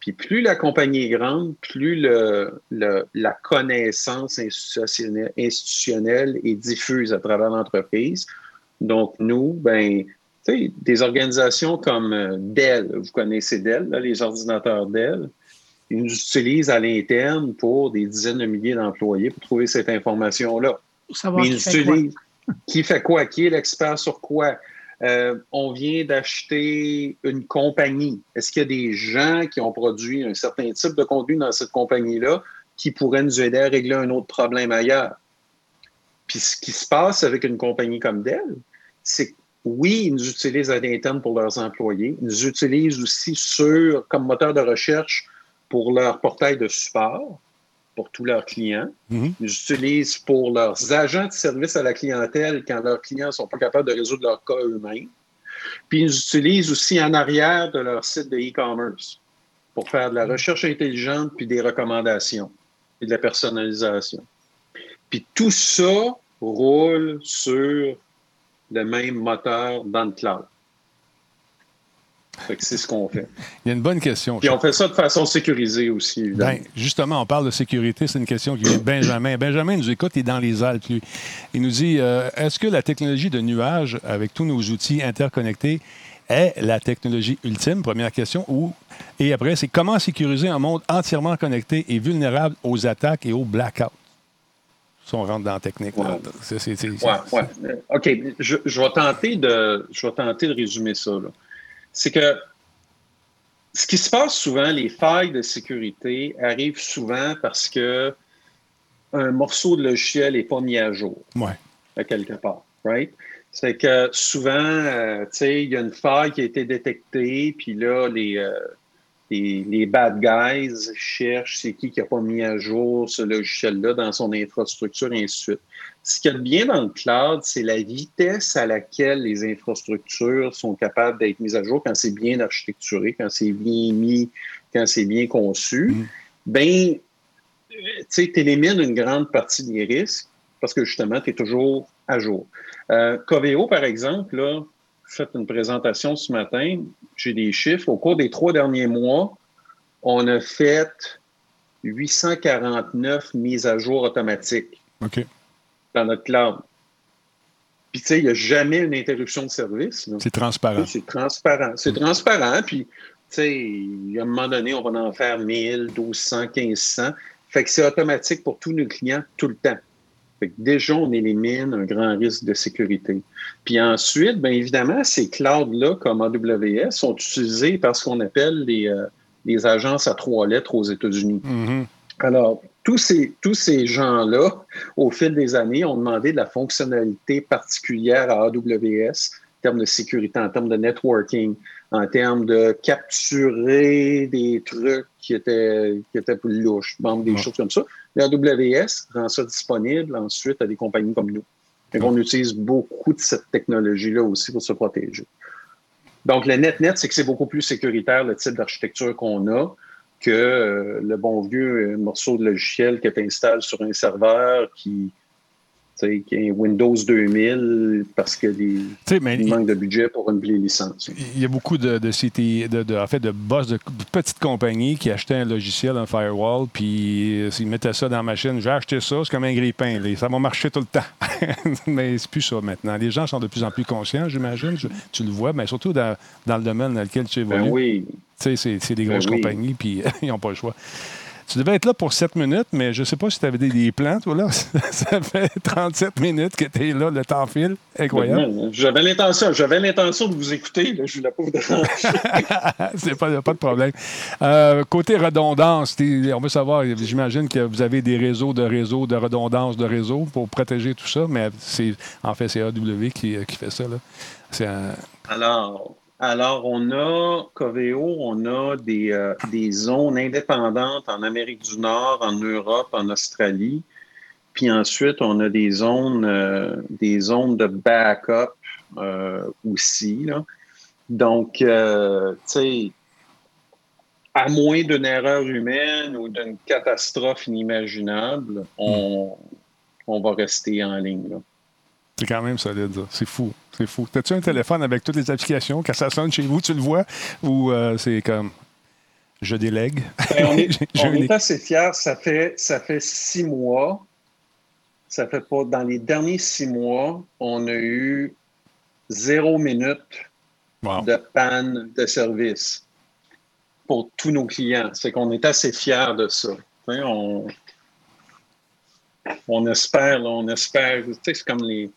Puis plus la compagnie est grande, plus la connaissance institutionnelle, institutionnelle est diffuse à travers l'entreprise. Donc, nous, ben, des organisations comme euh, Dell, vous connaissez Dell, les ordinateurs Dell, ils nous utilisent à l'interne pour des dizaines de milliers d'employés pour trouver cette information-là. Fait quoi. qui fait quoi? Qui est l'expert sur quoi? Euh, on vient d'acheter une compagnie. Est-ce qu'il y a des gens qui ont produit un certain type de contenu dans cette compagnie-là qui pourraient nous aider à régler un autre problème ailleurs? Puis ce qui se passe avec une compagnie comme Dell, c'est que oui, ils nous utilisent à l'interne pour leurs employés. Ils nous utilisent aussi sur, comme moteur de recherche pour leur portail de support pour tous leurs clients. Mhm. Ils utilisent pour leurs agents de service à la clientèle quand leurs clients ne sont pas capables de résoudre leurs cas eux-mêmes. Puis ils utilisent aussi en arrière de leur site de e-commerce pour faire de la recherche intelligente puis des recommandations et de la personnalisation. Puis tout ça roule sur le même moteur dans le cloud. c'est ce qu'on fait. Il y a une bonne question. Puis on fait ça de façon sécurisée aussi. Ben, justement, on parle de sécurité. C'est une question qui vient de Benjamin. Benjamin nous écoute, il est dans les Alpes. Il nous dit euh, est-ce que la technologie de nuage, avec tous nos outils interconnectés, est la technologie ultime? Première question. Ou, et après, c'est comment sécuriser un monde entièrement connecté et vulnérable aux attaques et aux blackouts? Si on rentre dans la technique. Ouais. OK. Je, vais tenter de, je vais tenter de résumer ça. C'est que ce qui se passe souvent, les failles de sécurité arrivent souvent parce que un morceau de logiciel n'est pas mis à jour. Ouais. À quelque part. Right? C'est que souvent, euh, tu sais, il y a une faille qui a été détectée, puis là, les, euh, les, bad guys cherchent c'est qui qui n'a pas mis à jour ce logiciel-là dans son infrastructure et ainsi de suite. Ce qu'il y a de bien dans le cloud, c'est la vitesse à laquelle les infrastructures sont capables d'être mises à jour quand c'est bien architecturé, quand c'est bien mis, quand c'est bien conçu. Mm. Ben, tu sais, tu élimines une grande partie des risques parce que justement, tu es toujours à jour. Euh, Coveo, par exemple, là, fait une présentation ce matin. J'ai des chiffres. Au cours des trois derniers mois, on a fait 849 mises à jour automatiques dans notre cloud. Puis, tu sais, il n'y a jamais une interruption de service. C'est transparent. C'est transparent. C'est transparent. Puis, tu sais, à un moment donné, on va en faire 1000, 1200, 1500. Fait que c'est automatique pour tous nos clients tout le temps déjà, on élimine un grand risque de sécurité. Puis ensuite, bien évidemment, ces clouds-là, comme AWS, sont utilisés par ce qu'on appelle les, euh, agences à trois lettres aux États-Unis. Mm-hmm. Alors, tous ces, tous ces gens-là, au fil des années, ont demandé de la fonctionnalité particulière à AWS en termes de sécurité, en termes de networking, en termes de capturer des trucs qui étaient, qui étaient plus louches, des choses comme ça. AWS rend ça disponible ensuite à des compagnies comme nous. Et on utilise beaucoup de cette technologie-là aussi pour se protéger. Donc, le net-net, c'est que c'est beaucoup plus sécuritaire le type d'architecture qu'on a que euh, le bon vieux morceau de logiciel que tu installes sur un serveur qui, Windows 2000 parce que des, manque de budget pour une licence. Il y a beaucoup de, de, de, en fait, de boss de, petites compagnies qui achetaient un logiciel, un firewall, puis euh, ils mettaient ça dans la machine. J'ai acheté ça, c'est comme un grille-pain. Ça va marcher tout le temps. mais c'est plus ça maintenant. Les gens sont de plus en plus conscients, j'imagine. Tu le vois, mais surtout dans, le domaine dans lequel tu évolues. Ben oui. C'est des ben grosses compagnies, puis ils n'ont pas le choix. Tu devais être là pour 7 minutes, mais je ne sais pas si tu avais des, des plans, toi, là. Ça fait 37 minutes que tu es là, le temps file. Incroyable. J'avais l'intention, j'avais l'intention de vous écouter. Là. Je ne voulais pas vous déranger. C'est pas, pas de problème. Euh, côté redondance, on veut savoir, j'imagine que vous avez des réseaux de réseaux, de redondance de réseaux pour protéger tout ça, mais c'est en fait, c'est AW qui, qui fait ça. Là. Un... Alors, alors, on a, Coveo, on a des, euh, des, zones indépendantes en Amérique du Nord, en Europe, en Australie. Puis ensuite, on a des zones, euh, des zones de backup euh, aussi. Donc, tu sais, à moins d'une erreur humaine ou d'une catastrophe inimaginable, on, on va rester en ligne. C'est quand même solide, C'est fou. C'est fou. T'as-tu un téléphone avec toutes les applications? Quand ça sonne chez vous, tu le vois? Ou euh, c'est comme je délègue? Ben, on est, assez fiers. Ça fait, ça fait six mois. Ça fait pas. Dans les derniers six mois, on a eu zéro minute de panne de service pour tous nos clients. C'est qu'on est assez fiers de ça. On, on espère, on espère. Tu sais, c'est comme les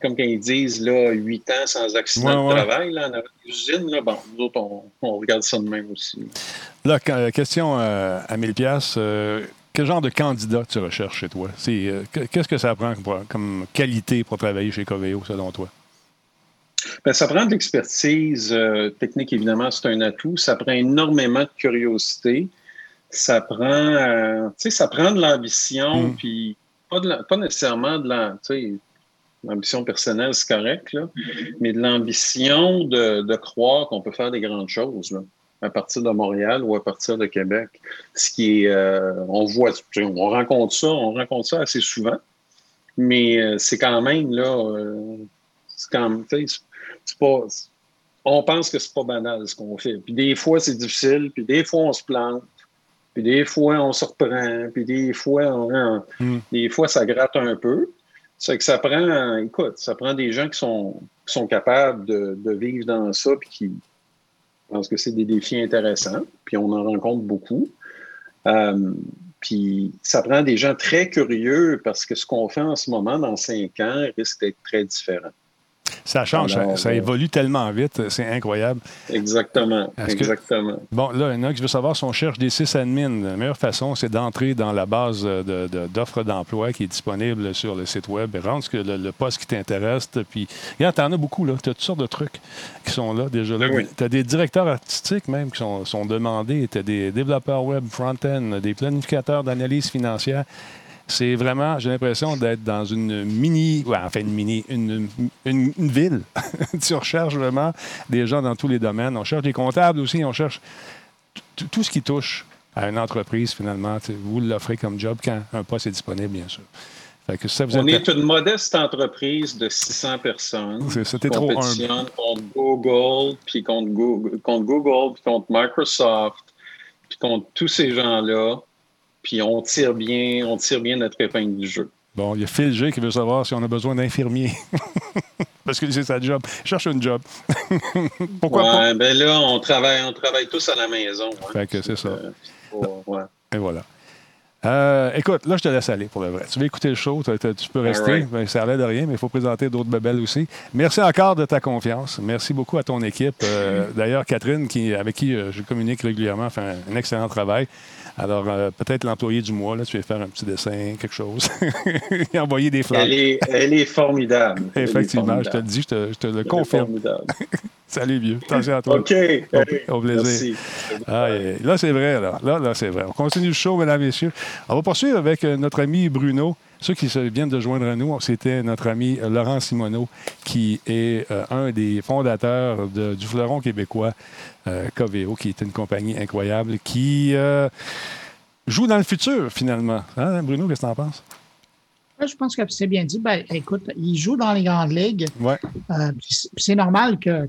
comme quand ils disent, là, 8 ans sans accident de travail, là, en usine, là, bon, nous autres, on, regarde ça de même aussi. Là, question euh, à 1000 pièces euh, quel genre de candidat tu recherches chez toi? Euh, qu'est-ce que ça prend comme, qualité pour travailler chez Coveo, selon toi? Bien, ça prend de l'expertise technique, évidemment, c'est un atout. Ça prend énormément de curiosité. Ça prend, ça prend de l'ambition, mm. puis pas, pas nécessairement de la, L'ambition personnelle, c'est correct, là, mais de l'ambition de, croire qu'on peut faire des grandes choses là, à partir de Montréal ou à partir de Québec. Ce qui est, euh, on voit, on rencontre ça, on rencontre ça assez souvent, mais euh, c'est quand même là, euh, c'est quand même, c'est pas, on pense que c'est pas banal ce qu'on fait. Puis des fois c'est difficile, puis des fois on se plante, puis des fois on se reprend, puis des fois, on, hmm. des fois ça gratte un peu. C'est que ça prend, écoute, ça prend des gens qui sont, sont capables de, vivre dans ça, puis qui pensent que c'est des défis intéressants, puis on en rencontre beaucoup. Euh, puis ça prend des gens très curieux parce que ce qu'on fait en ce moment, dans cinq ans, risque d'être très différent. Ça change, ça, euh, évolue tellement vite, c'est incroyable. Exactement, exactement. bon, là, il y en a qui veut savoir si on cherche des sysadmins. La meilleure façon, c'est d'entrer dans la base d'offres d'emploi qui est disponible sur le site web et rendre le, le, poste qui t'intéresse. Puis, regarde, t'en as beaucoup, là. Tu as toutes sortes de trucs qui sont là déjà. Là. Tu as des directeurs artistiques même qui sont, sont demandés. Tu as des développeurs web front-end, des planificateurs d'analyse financière. C'est vraiment, j'ai l'impression d'être dans une mini, ouais, enfin une mini, une, une, ville. tu recherches vraiment des gens dans tous les domaines. On cherche des comptables aussi, on cherche tout ce qui touche à une entreprise finalement. Vous l'offrez comme job quand un poste est disponible, bien sûr. on est une modeste entreprise de 600 personnes. C'était trop humble. contre Google, puis contre Google, contre Google, puis contre Microsoft, puis contre tous ces gens-là. Puis on tire bien, on tire bien notre épingle du jeu. Bon, il y a Phil G qui veut savoir si on a besoin d'infirmiers. Parce que c'est sa job. cherche une job. Pourquoi pas? Ben là, on travaille, on travaille tous à la maison. Hein. Fait que c'est ça. Euh, Et voilà. Euh, écoute, là, je te laisse aller pour le vrai. Tu veux écouter le show, tu peux rester. Ben, ça a l'air de rien, mais il faut présenter d'autres bebelles aussi. Merci encore de ta confiance. Merci beaucoup à ton équipe. Euh, d'ailleurs, Catherine, qui, avec qui je communique régulièrement, fait un excellent travail. Alors, euh, peut-être l'employé du mois, là, tu vas faire un petit dessin, quelque chose. Et envoyer des fleurs. Elle est, elle est formidable. Effectivement, je te le dis, je te, le confirme. Salut, vieux. Attention à toi. OK. Au, plaisir. Ah, là, c'est vrai. Là, là, là c'est vrai. On continue le show, mesdames messieurs. On va poursuivre avec euh, notre ami Bruno. Ceux qui viennent de joindre à nous, c'était notre ami euh, Laurent Simoneau, qui est un des fondateurs du fleuron québécois euh, Coveo, qui est une compagnie incroyable, qui euh, joue dans le futur, finalement. Hein, Bruno, qu'est-ce que tu en penses? Je pense que c'est bien dit. Ben, écoute, il joue dans les grandes ligues. Ouais. Euh, c'est normal que,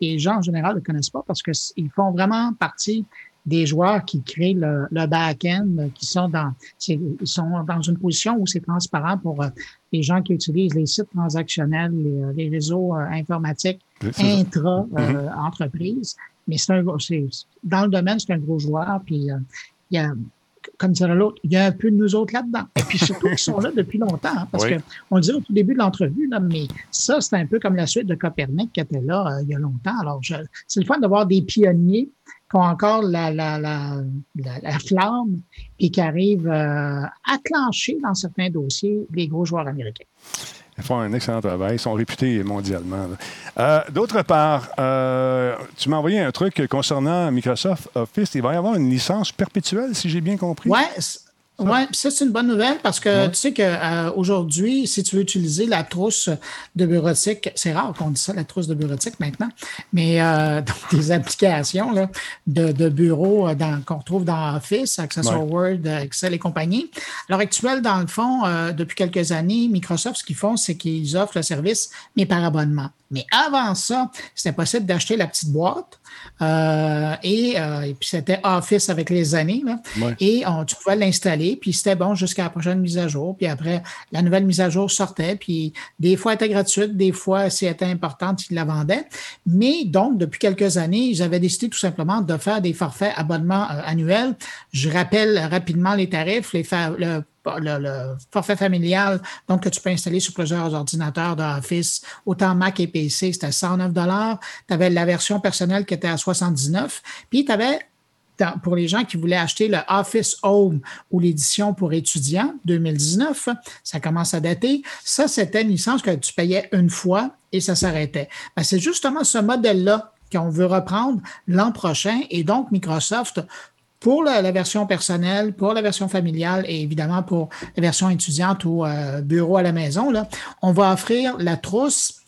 les, gens en général ne le connaissent pas parce qu'ils font vraiment partie des joueurs qui créent le, back-end, qui sont dans, ils sont dans une position où c'est transparent pour les gens qui utilisent les sites transactionnels, les, réseaux informatiques intra-entreprise. Mm-hmm. Mais c'est un, dans le domaine, c'est un gros joueur. Puis euh, il y a comme dirait l'autre, il y a un peu de nous autres là-dedans. Et puis surtout, ils sont là depuis longtemps, hein, parce qu'on le disait au tout début de l'entrevue, mais ça, c'est un peu comme la suite de Copernic qui était là euh, il y a longtemps. Alors, c'est le fun de voir des pionniers qui ont encore la, la, la, la, flamme et qui arrivent euh, à clencher dans certains dossiers les gros joueurs américains. Ils font un excellent travail. Ils sont réputés mondialement. Euh, d'autre part, euh, tu m'as envoyé un truc concernant Microsoft Office. Il va y avoir une licence perpétuelle, si j'ai bien compris? Oui, oui, ça, c'est une bonne nouvelle parce que tu sais qu'aujourd'hui, si tu veux utiliser la trousse de bureautique, c'est rare qu'on dise ça, la trousse de bureautique maintenant, mais euh, des applications là, de, de bureau euh, qu'on retrouve dans Office, Accessor Word, Excel et compagnie. À l'heure actuelle, dans le fond, euh, depuis quelques années, Microsoft, ce qu'ils font, c'est qu'ils offrent le service, mais par abonnement. Mais avant ça, c'était possible d'acheter la petite boîte euh, et, euh, et, puis c'était Office avec les années. Là, Et on, tu pouvais l'installer, puis c'était bon jusqu'à la prochaine mise à jour. Puis après, la nouvelle mise à jour sortait, puis des fois elle était gratuite, des fois, si elle était importante, ils la vendaient. Mais donc, depuis quelques années, ils avaient décidé tout simplement de faire des forfaits abonnements euh, annuels. Je rappelle rapidement les tarifs. Les le le, forfait familial, donc que tu peux installer sur plusieurs ordinateurs d'Office, autant Mac et PC, c'était 109 Tu avais la version personnelle qui était à 79 Puis tu avais pour les gens qui voulaient acheter le Office Home ou l'édition pour étudiants 2019, ça commence à dater. Ça, c'était une licence que tu payais une fois et ça s'arrêtait. Ben, c'est justement ce modèle-là qu'on veut reprendre l'an prochain. Et donc, Microsoft pour la, version personnelle, pour la version familiale et évidemment pour la version étudiante ou euh, bureau à la maison, là, on va offrir la trousse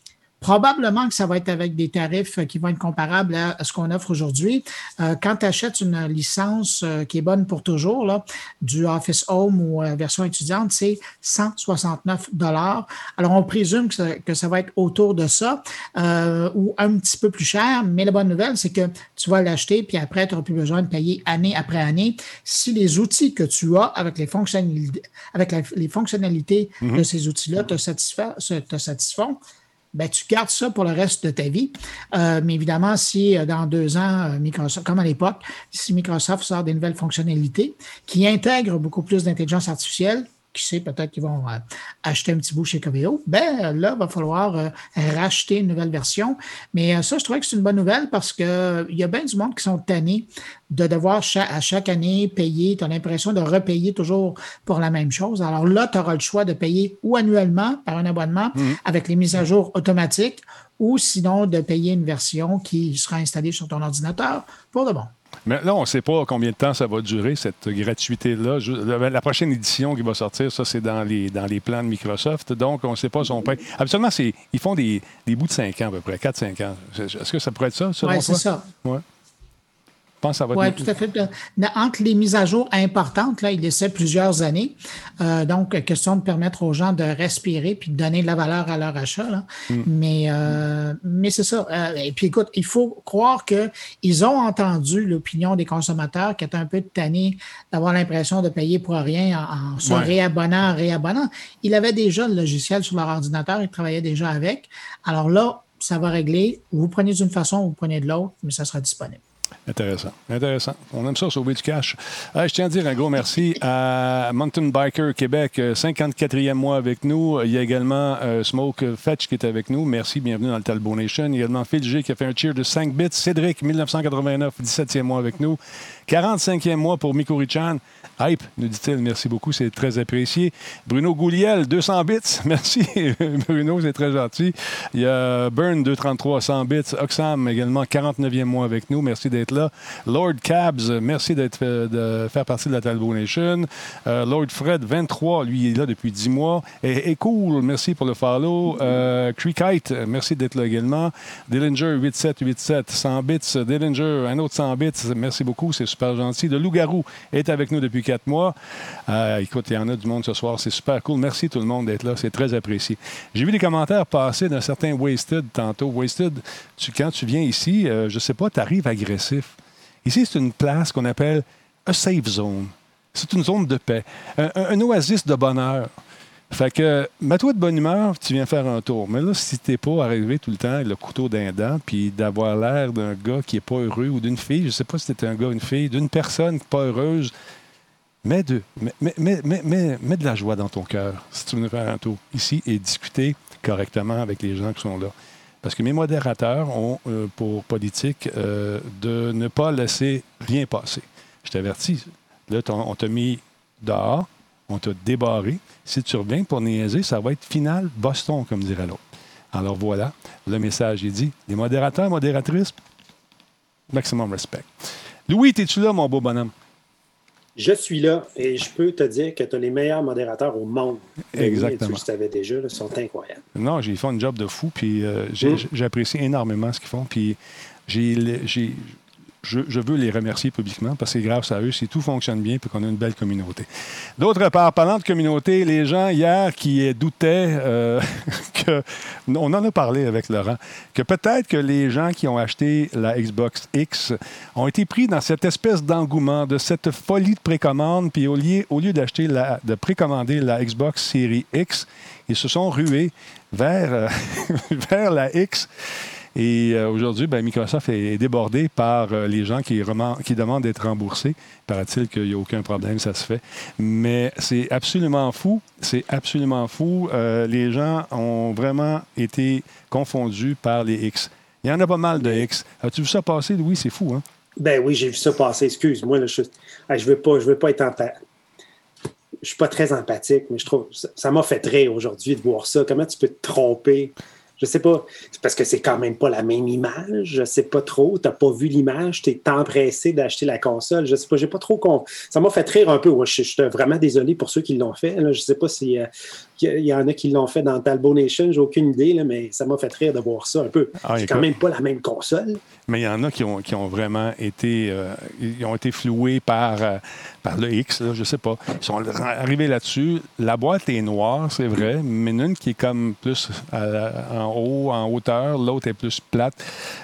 Probablement que ça va être avec des tarifs qui vont être comparables à ce qu'on offre aujourd'hui. Euh, quand tu achètes une licence euh, qui est bonne pour toujours, là, du Office Home ou euh, version étudiante, c'est 169 dollars. Alors, on présume que ça, que ça, va être autour de ça ou un petit peu plus cher, mais la bonne nouvelle, c'est que tu vas l'acheter, puis après, tu n'auras plus besoin de payer année après année. Si les outils que tu as avec les fonctionnalités, avec les fonctionnalités mm-hmm. de ces outils-là te, te satisfont, ben, tu gardes ça pour le reste de ta vie. Euh, mais évidemment, si euh, dans deux ans, euh, Microsoft, comme à l'époque, si Microsoft sort des nouvelles fonctionnalités qui intègrent beaucoup plus d'intelligence artificielle, qui sait, peut-être qu'ils vont euh, acheter un petit bout chez Coveo, ben là, il va falloir euh, racheter une nouvelle version. Mais euh, ça, je trouvais que c'est une bonne nouvelle parce qu'il y a bien du monde qui sont tannés de devoir à chaque année payer. Tu as l'impression de repayer toujours pour la même chose. Alors là, tu auras le choix de payer ou annuellement par un abonnement mmh. avec les mises à jour automatiques ou sinon de payer une version qui sera installée sur ton ordinateur pour de bon. Mais là, on ne sait pas combien de temps ça va durer, cette gratuité-là. La prochaine édition qui va sortir, ça, c'est dans les, dans les plans de Microsoft. Donc, on ne sait pas son paye. Absolument, ils font des, des, bouts de 5 ans à peu près, 4-5 ans. Est-ce que ça pourrait être ça, Oui, c'est ça. Ouais pense ça va Oui, tout à fait. Entre les mises à jour importantes, là, il essaie plusieurs années. Euh, donc, question de permettre aux gens de respirer puis de donner de la valeur à leur achat. Là. Mm. Mais, euh, mais c'est ça. Euh, et puis, écoute, il faut croire qu'ils ont entendu l'opinion des consommateurs qui étaient un peu tannés d'avoir l'impression de payer pour rien en, se réabonnant, en réabonnant. Ils avaient déjà le logiciel sur leur ordinateur, ils travaillaient déjà avec. Alors là, ça va régler. Vous prenez d'une façon, vous prenez de l'autre, mais ça sera disponible. Intéressant. Intéressant. On aime ça, sauver du cash. je tiens à dire un gros merci à Mountain Biker Québec, 54e euh, mois avec nous. Il y a également euh, Smoke Fetch qui est avec nous. Merci, bienvenue dans le Talbot Nation. Il y a également Phil G qui a fait un cheer de 5 bits. Cédric, 1989, 17e mois avec nous. 45e mois pour Miko Richan. Hype, nous dit-il. Merci beaucoup, c'est très apprécié. Bruno Gouliel, 200 bits. Merci, Bruno, c'est très gentil. Il y a Burn, 233, 100 bits. Oxam, également, 49e mois avec nous. Merci d'être là. Lord Cabs, merci d'être, euh, de faire partie de la Talbot Nation. Euh, Lord Fred, 23, lui, il est là depuis 10 mois. Et, cool, merci pour le follow. Euh, Creekite, merci d'être là également. Dillinger, 8787, 100 bits. Dillinger, un autre 100 bits. Merci beaucoup, c'est super gentil. Le Loup-Garou est avec nous depuis quatre mois. Euh, écoute, il y en a du monde ce soir. C'est super cool. Merci tout le monde d'être là. C'est très apprécié. J'ai vu des commentaires passer d'un certain Wasted tantôt. Wasted, quand tu viens ici, euh, je ne sais pas, tu arrives agressif. Ici, c'est une place qu'on appelle a safe zone. C'est une zone de paix, un, oasis de bonheur. Fait que, mets-toi de bonne humeur, tu viens faire un tour. Mais là, si t'es pas arrivé tout le temps le couteau d'un dent, puis d'avoir l'air d'un gars qui est pas heureux ou d'une fille, je sais pas si c'était un gars ou une fille, d'une personne pas heureuse, Mets de, mets, mets, mets, mets de la joie dans ton cœur si tu veux faire un tour ici et discuter correctement avec les gens qui sont là. Parce que mes modérateurs ont euh, pour politique euh, de ne pas laisser rien passer. Je t'avertis, là, on t'a mis dehors, on t'a débarré. Si tu reviens pour niaiser, ça va être final Boston, comme dirait l'autre. Alors voilà, le message est dit. Les modérateurs, modératrices, maximum respect. Louis, es-tu là, mon beau bonhomme? Je suis là et je peux te dire que tu as les meilleurs modérateurs au monde. Exactement. Tu le savais déjà, ils sont incroyables. Non, j'ai fait un job de fou, puis euh, mm. j'apprécie énormément ce qu'ils font. Puis j'ai je, veux les remercier publiquement parce que c'est grâce à eux si tout fonctionne bien et qu'on a une belle communauté. D'autre part, parlant de communauté, les gens hier qui doutaient euh, que, on en a parlé avec Laurent, que peut-être que les gens qui ont acheté la Xbox X ont été pris dans cette espèce d'engouement, de cette folie de précommande, puis au lieu, d'acheter de précommander la Xbox Series X, ils se sont rués vers, euh, vers la X. Et euh, aujourd'hui, ben, Microsoft est débordé par euh, les gens qui, qui demandent d'être remboursés. Paraît-il qu'il n'y a aucun problème, ça se fait. Mais c'est absolument fou. C'est absolument fou. Euh, les gens ont vraiment été confondus par les X. Il y en a pas mal de X. As-tu vu ça passer, Louis? C'est fou, hein? Ben oui, j'ai vu ça passer. Excuse-moi, je ne veux, pas, je veux pas être empathique. Je suis pas très empathique, mais je trouve ça m'a fait rire aujourd'hui de voir ça. Comment tu peux te tromper? Je sais pas. C'est parce que c'est quand même pas la même image. Je sais pas trop. Tu n'as pas vu l'image. Tu es empressé d'acheter la console. Je sais pas. J'ai pas trop. Ça m'a fait rire un peu. je, suis vraiment désolé pour ceux qui l'ont fait. Je sais pas si. Euh, il y en a qui l'ont fait dans Talbot Nation, j'ai aucune idée, là, mais ça m'a fait rire de voir ça un peu. Ah, c'est quand même pas la même console. Mais il y en a qui ont, qui ont vraiment été, euh, ils ont été floués par, euh, par le X, là, je sais pas. Ils sont arrivés là-dessus. La boîte est noire, c'est vrai, mais une qui est comme plus en haut, en hauteur, l'autre est plus plate.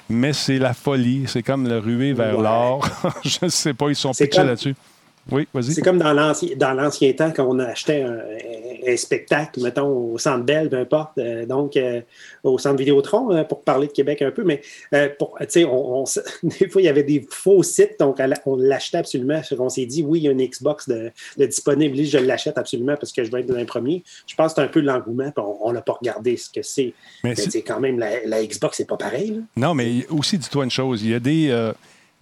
Mais c'est la folie. C'est comme le ruée vers l'or. je sais pas, ils sont pitchés là-dessus. Oui, vas-y. C'est comme dans l'ancien temps quand on achetait un, un, spectacle, mettons, au Centre Bell, peu importe, euh, donc euh, au Centre Vidéotron, euh, pour parler de Québec un peu, mais pour, on, des fois, il y avait des faux sites, donc on l'achetait absolument. On s'est dit, oui, il y a une Xbox de, disponible, je l'achète absolument parce que je vais être dans le premier. Je pense que c'est un peu l'engouement, on n'a pas regardé ce que c'est. Mais c'est quand même, la, Xbox, c'est pas pareil. Non, mais aussi, dis-toi une chose, il y a des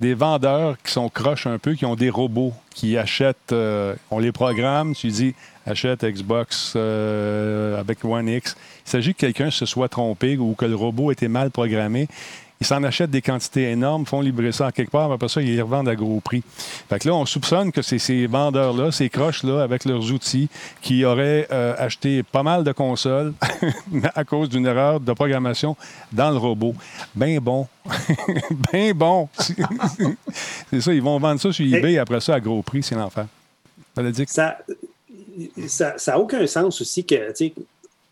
des vendeurs qui sont croches un peu, qui ont des robots qui achètent, euh, on les programme, tu dis achète Xbox euh, avec One X. Il s'agit que quelqu'un se soit trompé ou que le robot était mal programmé ils s'en achètent des quantités énormes, font livrer ça à quelque part, après ça, ils les revendent à gros prix. Fait que là, on soupçonne que c'est ces vendeurs-là, ces croches-là, avec leurs outils, qui auraient euh, acheté pas mal de consoles à cause d'une erreur de programmation dans le robot. Ben bon. ben bon. c'est ça, ils vont vendre ça sur eBay après ça à gros prix, c'est l'enfer. Ça ça n'a aucun sens aussi que,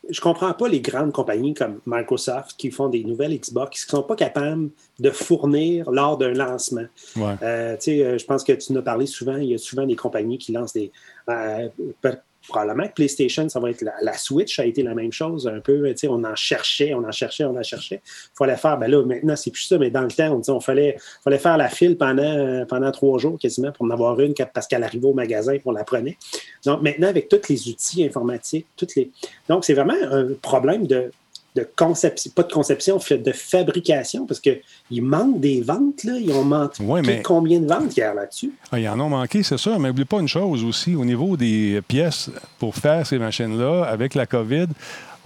je comprends pas les grandes compagnies comme Microsoft qui font des nouvelles Xbox qui ne sont pas capables de fournir lors d'un lancement. Euh, euh, je pense que tu nous as parlé souvent, il y a souvent des compagnies qui lancent des. Euh, probablement que PlayStation, ça va être la, Switch, a été la même chose un peu. On en cherchait, on en cherchait, on en cherchait. Il fallait faire, ben là, maintenant, c'est plus ça, mais dans le temps, on, on fallait, fallait faire la file pendant, pendant trois jours quasiment pour en avoir une parce qu'elle arrivait au magasin on la prenait. Donc maintenant, avec tous les outils informatiques, toutes les. Donc, c'est vraiment un problème de de conception, pas de conception, de fabrication, parce qu'il manque des ventes, là. Ils ont manqué combien de ventes hier là-dessus? Ah, ils en ont manqué, c'est sûr, mais n'oublie pas une chose aussi, au niveau des pièces pour faire ces machines-là, avec la COVID,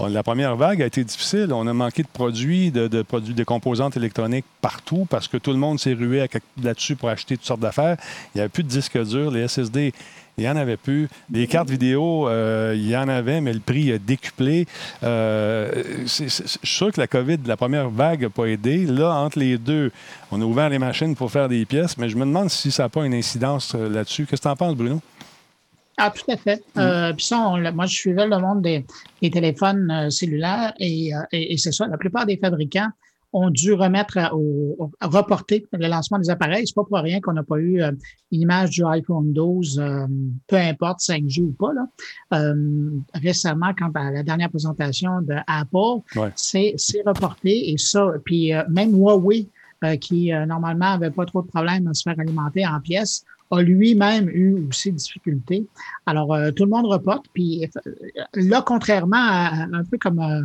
la première vague a été difficile. On a manqué de produits, de, produits, de composantes électroniques partout parce que tout le monde s'est rué là-dessus pour acheter toutes sortes d'affaires. Il n'y avait plus de disques durs, les SSD il n'y en avait plus. Les cartes vidéo, euh, il y en avait, mais le prix a décuplé. Euh, je suis sûr que la COVID, la première vague, n'a pas aidé. Là, entre les deux, on a ouvert les machines pour faire des pièces, mais je me demande si ça n'a pas une incidence euh, là-dessus. Qu'est-ce que tu en penses, Bruno? Ah, tout à fait. Mm. puis ça, moi, je suivais le monde des, téléphones cellulaires et, et c'est ça. La plupart des fabricants ont dû remettre au, reporter le lancement des appareils. C'est pas pour rien qu'on n'a pas eu euh, une image du iPhone 12, euh, peu importe 5G ou pas. Là. Euh, récemment, quand à la dernière présentation de Apple, c'est reporté et ça. Puis même Huawei qui normalement n'avait pas trop de problèmes à se faire alimenter en pièces, a lui-même eu aussi des difficultés. Alors, tout le monde reporte. Puis là, contrairement à un peu comme euh,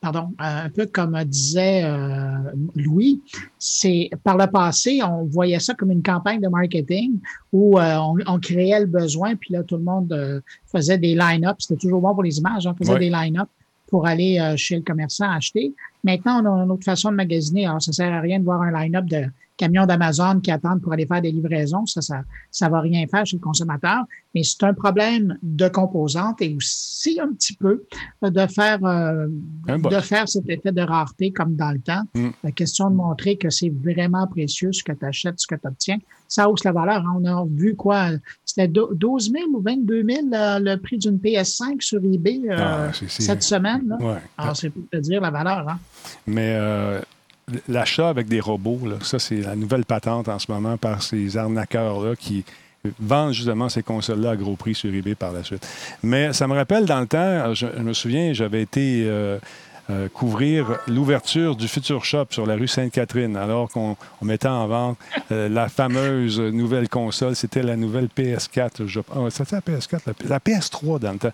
pardon, un peu comme disait euh, Louis, c'est par le passé, on voyait ça comme une campagne de marketing où euh, on, créait le besoin, puis là, tout le monde faisait des line-up. C'était toujours bon pour les images, on faisait des line-up pour aller chez le commerçant acheter. Maintenant, on a une autre façon de magasiner. Alors, ça sert à rien de voir un line-up de camions d'Amazon qui attendent pour aller faire des livraisons. Ça, ça, ça va rien faire chez le consommateur. Mais c'est un problème de composantes et aussi un petit peu de faire, euh, de faire cet effet de rareté comme dans le temps. Mm. La question de montrer que c'est vraiment précieux ce que tu achètes, ce que tu obtiens. Ça hausse la valeur. On a vu quoi? C'était 12 000 ou 22 000 euh, le prix d'une PS5 sur eBay euh, ah, cette semaine. Là. Alors, c'est pour te dire la valeur. Hein. Mais l'achat avec des robots, ça, c'est la nouvelle patente en ce moment par ces arnaqueurs-là qui vendent justement ces consoles-là à gros prix sur eBay par la suite. Mais ça me rappelle dans le temps, je, me souviens, j'avais été. Euh, euh, couvrir l'ouverture du Future Shop sur la rue Sainte-Catherine, alors qu'on mettait en vente euh, la fameuse nouvelle console. C'était la nouvelle PS4. Je... Ah, c'était la PS4, la, PS3 dans le temps.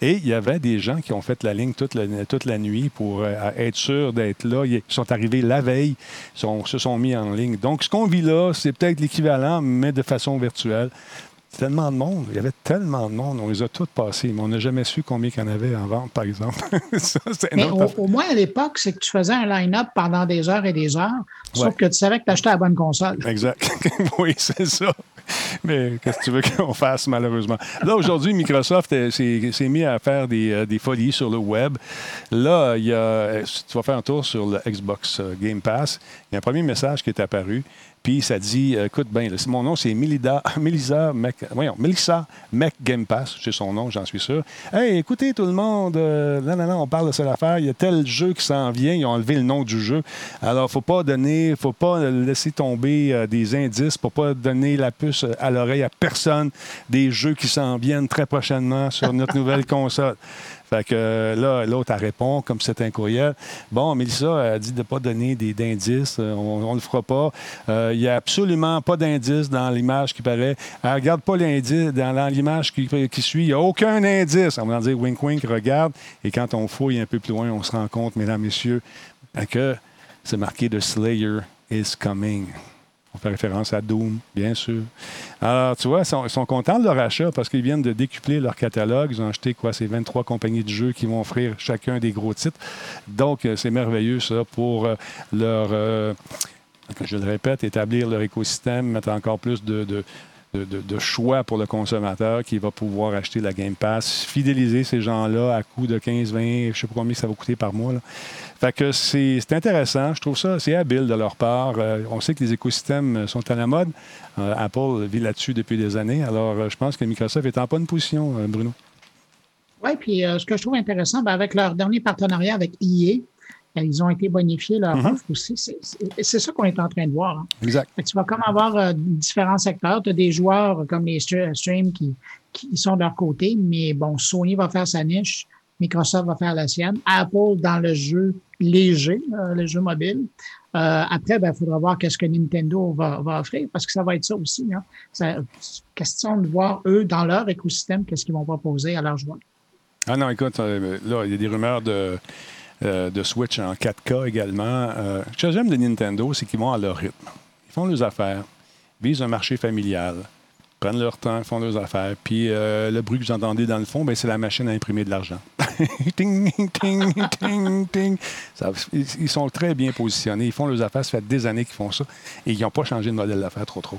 Et il y avait des gens qui ont fait la ligne toute la, toute la nuit pour euh, être sûrs d'être là. Ils sont arrivés la veille, sont, se sont mis en ligne. Donc, ce qu'on vit là, c'est peut-être l'équivalent, mais de façon virtuelle tellement de monde. Il y avait tellement de monde. On les a toutes passées, mais on n'a jamais su combien il y en avait en vente, par exemple. mais au, moins, à l'époque, c'est que tu faisais un line-up pendant des heures et des heures, sauf que tu savais que tu achetais la bonne console. Exact. oui, c'est ça. Mais qu'est-ce que tu veux qu'on fasse, malheureusement? Là, aujourd'hui, Microsoft s'est mis à faire des, euh, des, folies sur le web. Là, il y a, tu vas faire un tour sur le Xbox euh, Game Pass. Il y a un premier message qui est apparu. Puis ça dit, euh, écoute bien, mon nom c'est Melissa, Mec, voyons, Melissa Mec Game Pass, c'est son nom, j'en suis sûr. Hey, écoutez tout le monde, euh, non, non, non, on parle de cette affaire, il y a tel jeu qui s'en vient, ils ont enlevé le nom du jeu. Alors, faut pas donner, faut pas laisser tomber euh, des indices, faut pas donner la puce à l'oreille à personne des jeux qui s'en viennent très prochainement sur notre nouvelle console. Fait que là, l'autre, elle répond, comme c'est un courriel. Bon, Mélissa a dit de ne pas donner d'indices. Euh, on ne le fera pas. Euh, il n'y a absolument pas d'indice dans l'image qui paraît. Elle regarde pas l'indice dans l'image qui, suit. Il n'y a aucun indice. On va dire wink wink, regarde. Et quand on fouille un peu plus loin, on se rend compte, mesdames, messieurs, que c'est marqué The Slayer is coming. On fait référence à Doom, bien sûr. Alors, tu vois, ils sont, contents de leur achat parce qu'ils viennent de décupler leur catalogue. Ils ont acheté, quoi, ces 23 compagnies de jeux qui vont offrir chacun des gros titres. Donc, euh, c'est merveilleux, ça, pour euh, leur, euh, je le répète, établir leur écosystème, mettre encore plus de, choix pour le consommateur qui va pouvoir acheter la Game Pass, fidéliser ces gens-là à coût de 15, 20, je ne sais pas combien ça va coûter par mois. Là. Fait que c'est intéressant. Je trouve ça assez habile de leur part. Euh, on sait que les écosystèmes sont à la mode. Euh, Apple vit là-dessus depuis des années. Alors, euh, je pense que Microsoft est en bonne position, Bruno. Oui, puis ce que je trouve intéressant, ben, avec leur dernier partenariat avec EA, ben, ils ont été bonifiés leur mm-hmm. offre aussi. C'est ça qu'on est en train de voir. Hein. Exact. tu vas comme avoir différents secteurs. Tu as des joueurs comme les streams qui, qui sont de leur côté, mais bon, Sony va faire sa niche. Microsoft va faire la sienne. Apple dans le jeu léger, euh, le jeu mobile. Euh, après, il ben, faudra voir qu'est-ce que Nintendo va, offrir, parce que ça va être ça aussi. Hein. C'est question de voir, eux, dans leur écosystème, qu'est-ce qu'ils vont proposer à leur joueurs. Ah non, écoute, euh, là, il y a des rumeurs de, de Switch en 4K également. ce que j'aime de Nintendo, c'est qu'ils vont à leur rythme. Ils font leurs affaires, visent un marché familial prennent leur temps, font leurs affaires. Puis le bruit que vous entendez dans le fond, ben, c'est la machine à imprimer de l'argent. ting, ting, ting, ting. ils sont très bien positionnés. Ils font leurs affaires. Ça fait des années qu'ils font ça. Et ils n'ont pas changé de modèle d'affaires trop, trop.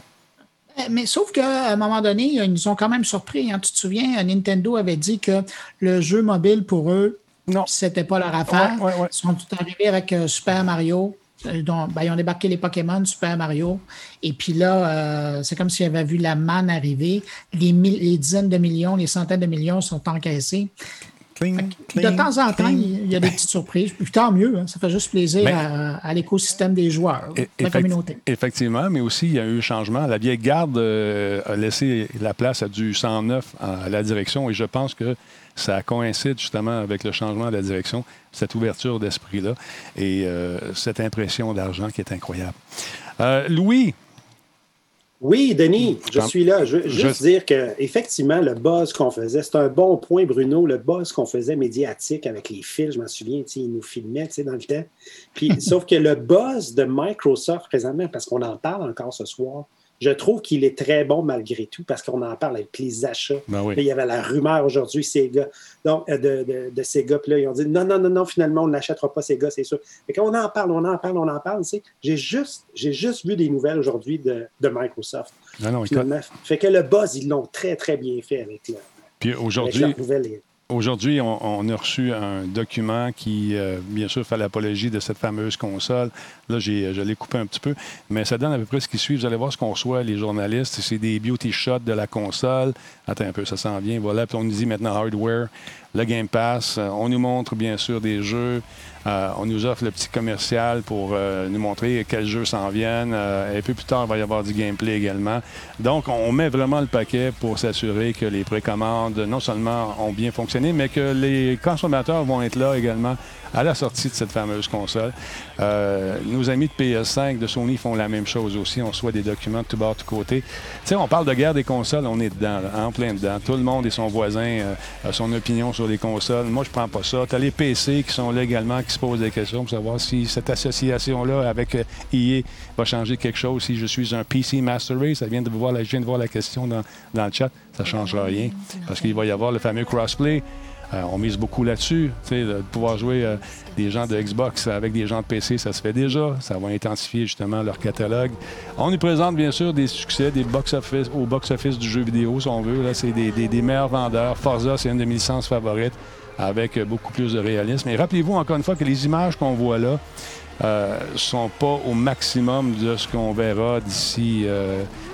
Euh, mais sauf qu'à un moment donné, ils nous ont quand même surpris. Hein. Tu te souviens, Nintendo avait dit que le jeu mobile pour eux, non, c'était pas leur affaire. Ils sont tout arrivés avec euh, Super Mario. Euh, ben, ils ont débarqué les Pokémon, Super Mario. Et puis là, c'est comme s'ils avaient vu la manne arriver. Les, les, dizaines de millions, les centaines de millions sont encaissés de temps en temps, il y a des petites surprises. Puis tant mieux, hein. ça fait juste plaisir à, l'écosystème des joueurs, de la communauté. Effectivement, mais aussi, il y a eu un changement. La vieille garde euh, a laissé la place à du 109 à la direction et je pense que ça coïncide justement avec le changement de la direction, cette ouverture d'esprit-là et euh, cette impression d'argent qui est incroyable. Euh, Louis, oui, Denis, je suis là. Je veux juste dire qu'effectivement, le buzz qu'on faisait, c'est un bon point, Bruno, le buzz qu'on faisait médiatique avec les fils, je m'en souviens, ils nous filmaient dans le temps. Puis, sauf que le buzz de Microsoft présentement, parce qu'on en parle encore ce soir, je trouve qu'il est très bon malgré tout parce qu'on en parle avec les achats. Ben il y avait la rumeur aujourd'hui, Sega, donc, euh, de, de, de Sega. Puis là, ils ont dit non, non, non, non, finalement, on n'achètera pas Sega, c'est sûr. Et quand on en parle, on en parle, on en parle, j'ai juste, j'ai juste vu des nouvelles aujourd'hui de, de, Microsoft. Non, non, fait que le buzz, ils l'ont très, très bien fait avec, la, Puis aujourd'hui, Aujourd'hui, on, a reçu un document qui, euh, bien sûr, fait l'apologie de cette fameuse console. Là, je l'ai coupé un petit peu, mais ça donne à peu près ce qui suit. Vous allez voir ce qu'on reçoit, les journalistes. C'est des beauty shots de la console. Attends un peu, ça s'en vient. Voilà. Puis on nous dit maintenant hardware, le Game Pass. Euh, on nous montre, bien sûr, des jeux. Euh, on nous offre le petit commercial pour euh, nous montrer quels jeux s'en viennent. Euh, et puis plus tard, il va y avoir du gameplay également. Donc, on met vraiment le paquet pour s'assurer que les précommandes, non seulement ont bien fonctionné, mais que les consommateurs vont être là également à la sortie de cette fameuse console. Euh, nos amis de PS5, de Sony font la même chose aussi. On reçoit des documents de tout bord, de tout côté. Tu sais, on parle de guerre des consoles, on est dedans, en plein dedans. Tout le monde et son voisin euh, a son opinion sur les consoles. Moi, je prends pas ça. Tu as les PC qui sont là également, qui se posent des questions pour savoir si cette association-là avec EA euh, va changer quelque chose. Si je suis un PC Master Race, ça vient de voir je viens de voir la question dans, dans le chat, ça changera rien parce qu'il va y avoir le fameux crossplay. Euh, on mise beaucoup là-dessus. De pouvoir jouer euh, des gens de Xbox avec des gens de PC, ça se fait déjà. Ça va intensifier justement leur catalogue. On nous présente bien sûr des succès, des box-office au box-office du jeu vidéo, si on veut. Là, c'est des, meilleurs vendeurs. Forza, c'est une de mes licences favorites avec beaucoup plus de réalisme. Et rappelez-vous encore une fois que les images qu'on voit là euh, sont pas au maximum de ce qu'on verra d'ici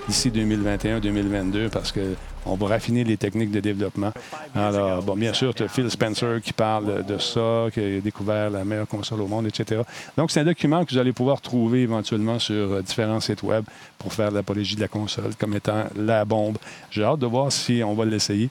d'ici 2021-2022 parce que on va raffiner les techniques de développement. Alors, bon, bien sûr, tu as Phil Spencer qui parle de ça, qui a découvert la meilleure console au monde, etc. Donc, c'est un document que vous allez pouvoir trouver éventuellement sur euh, différents sites web pour faire l'apologie de la console comme étant la bombe. J'ai hâte de voir si on va l'essayer.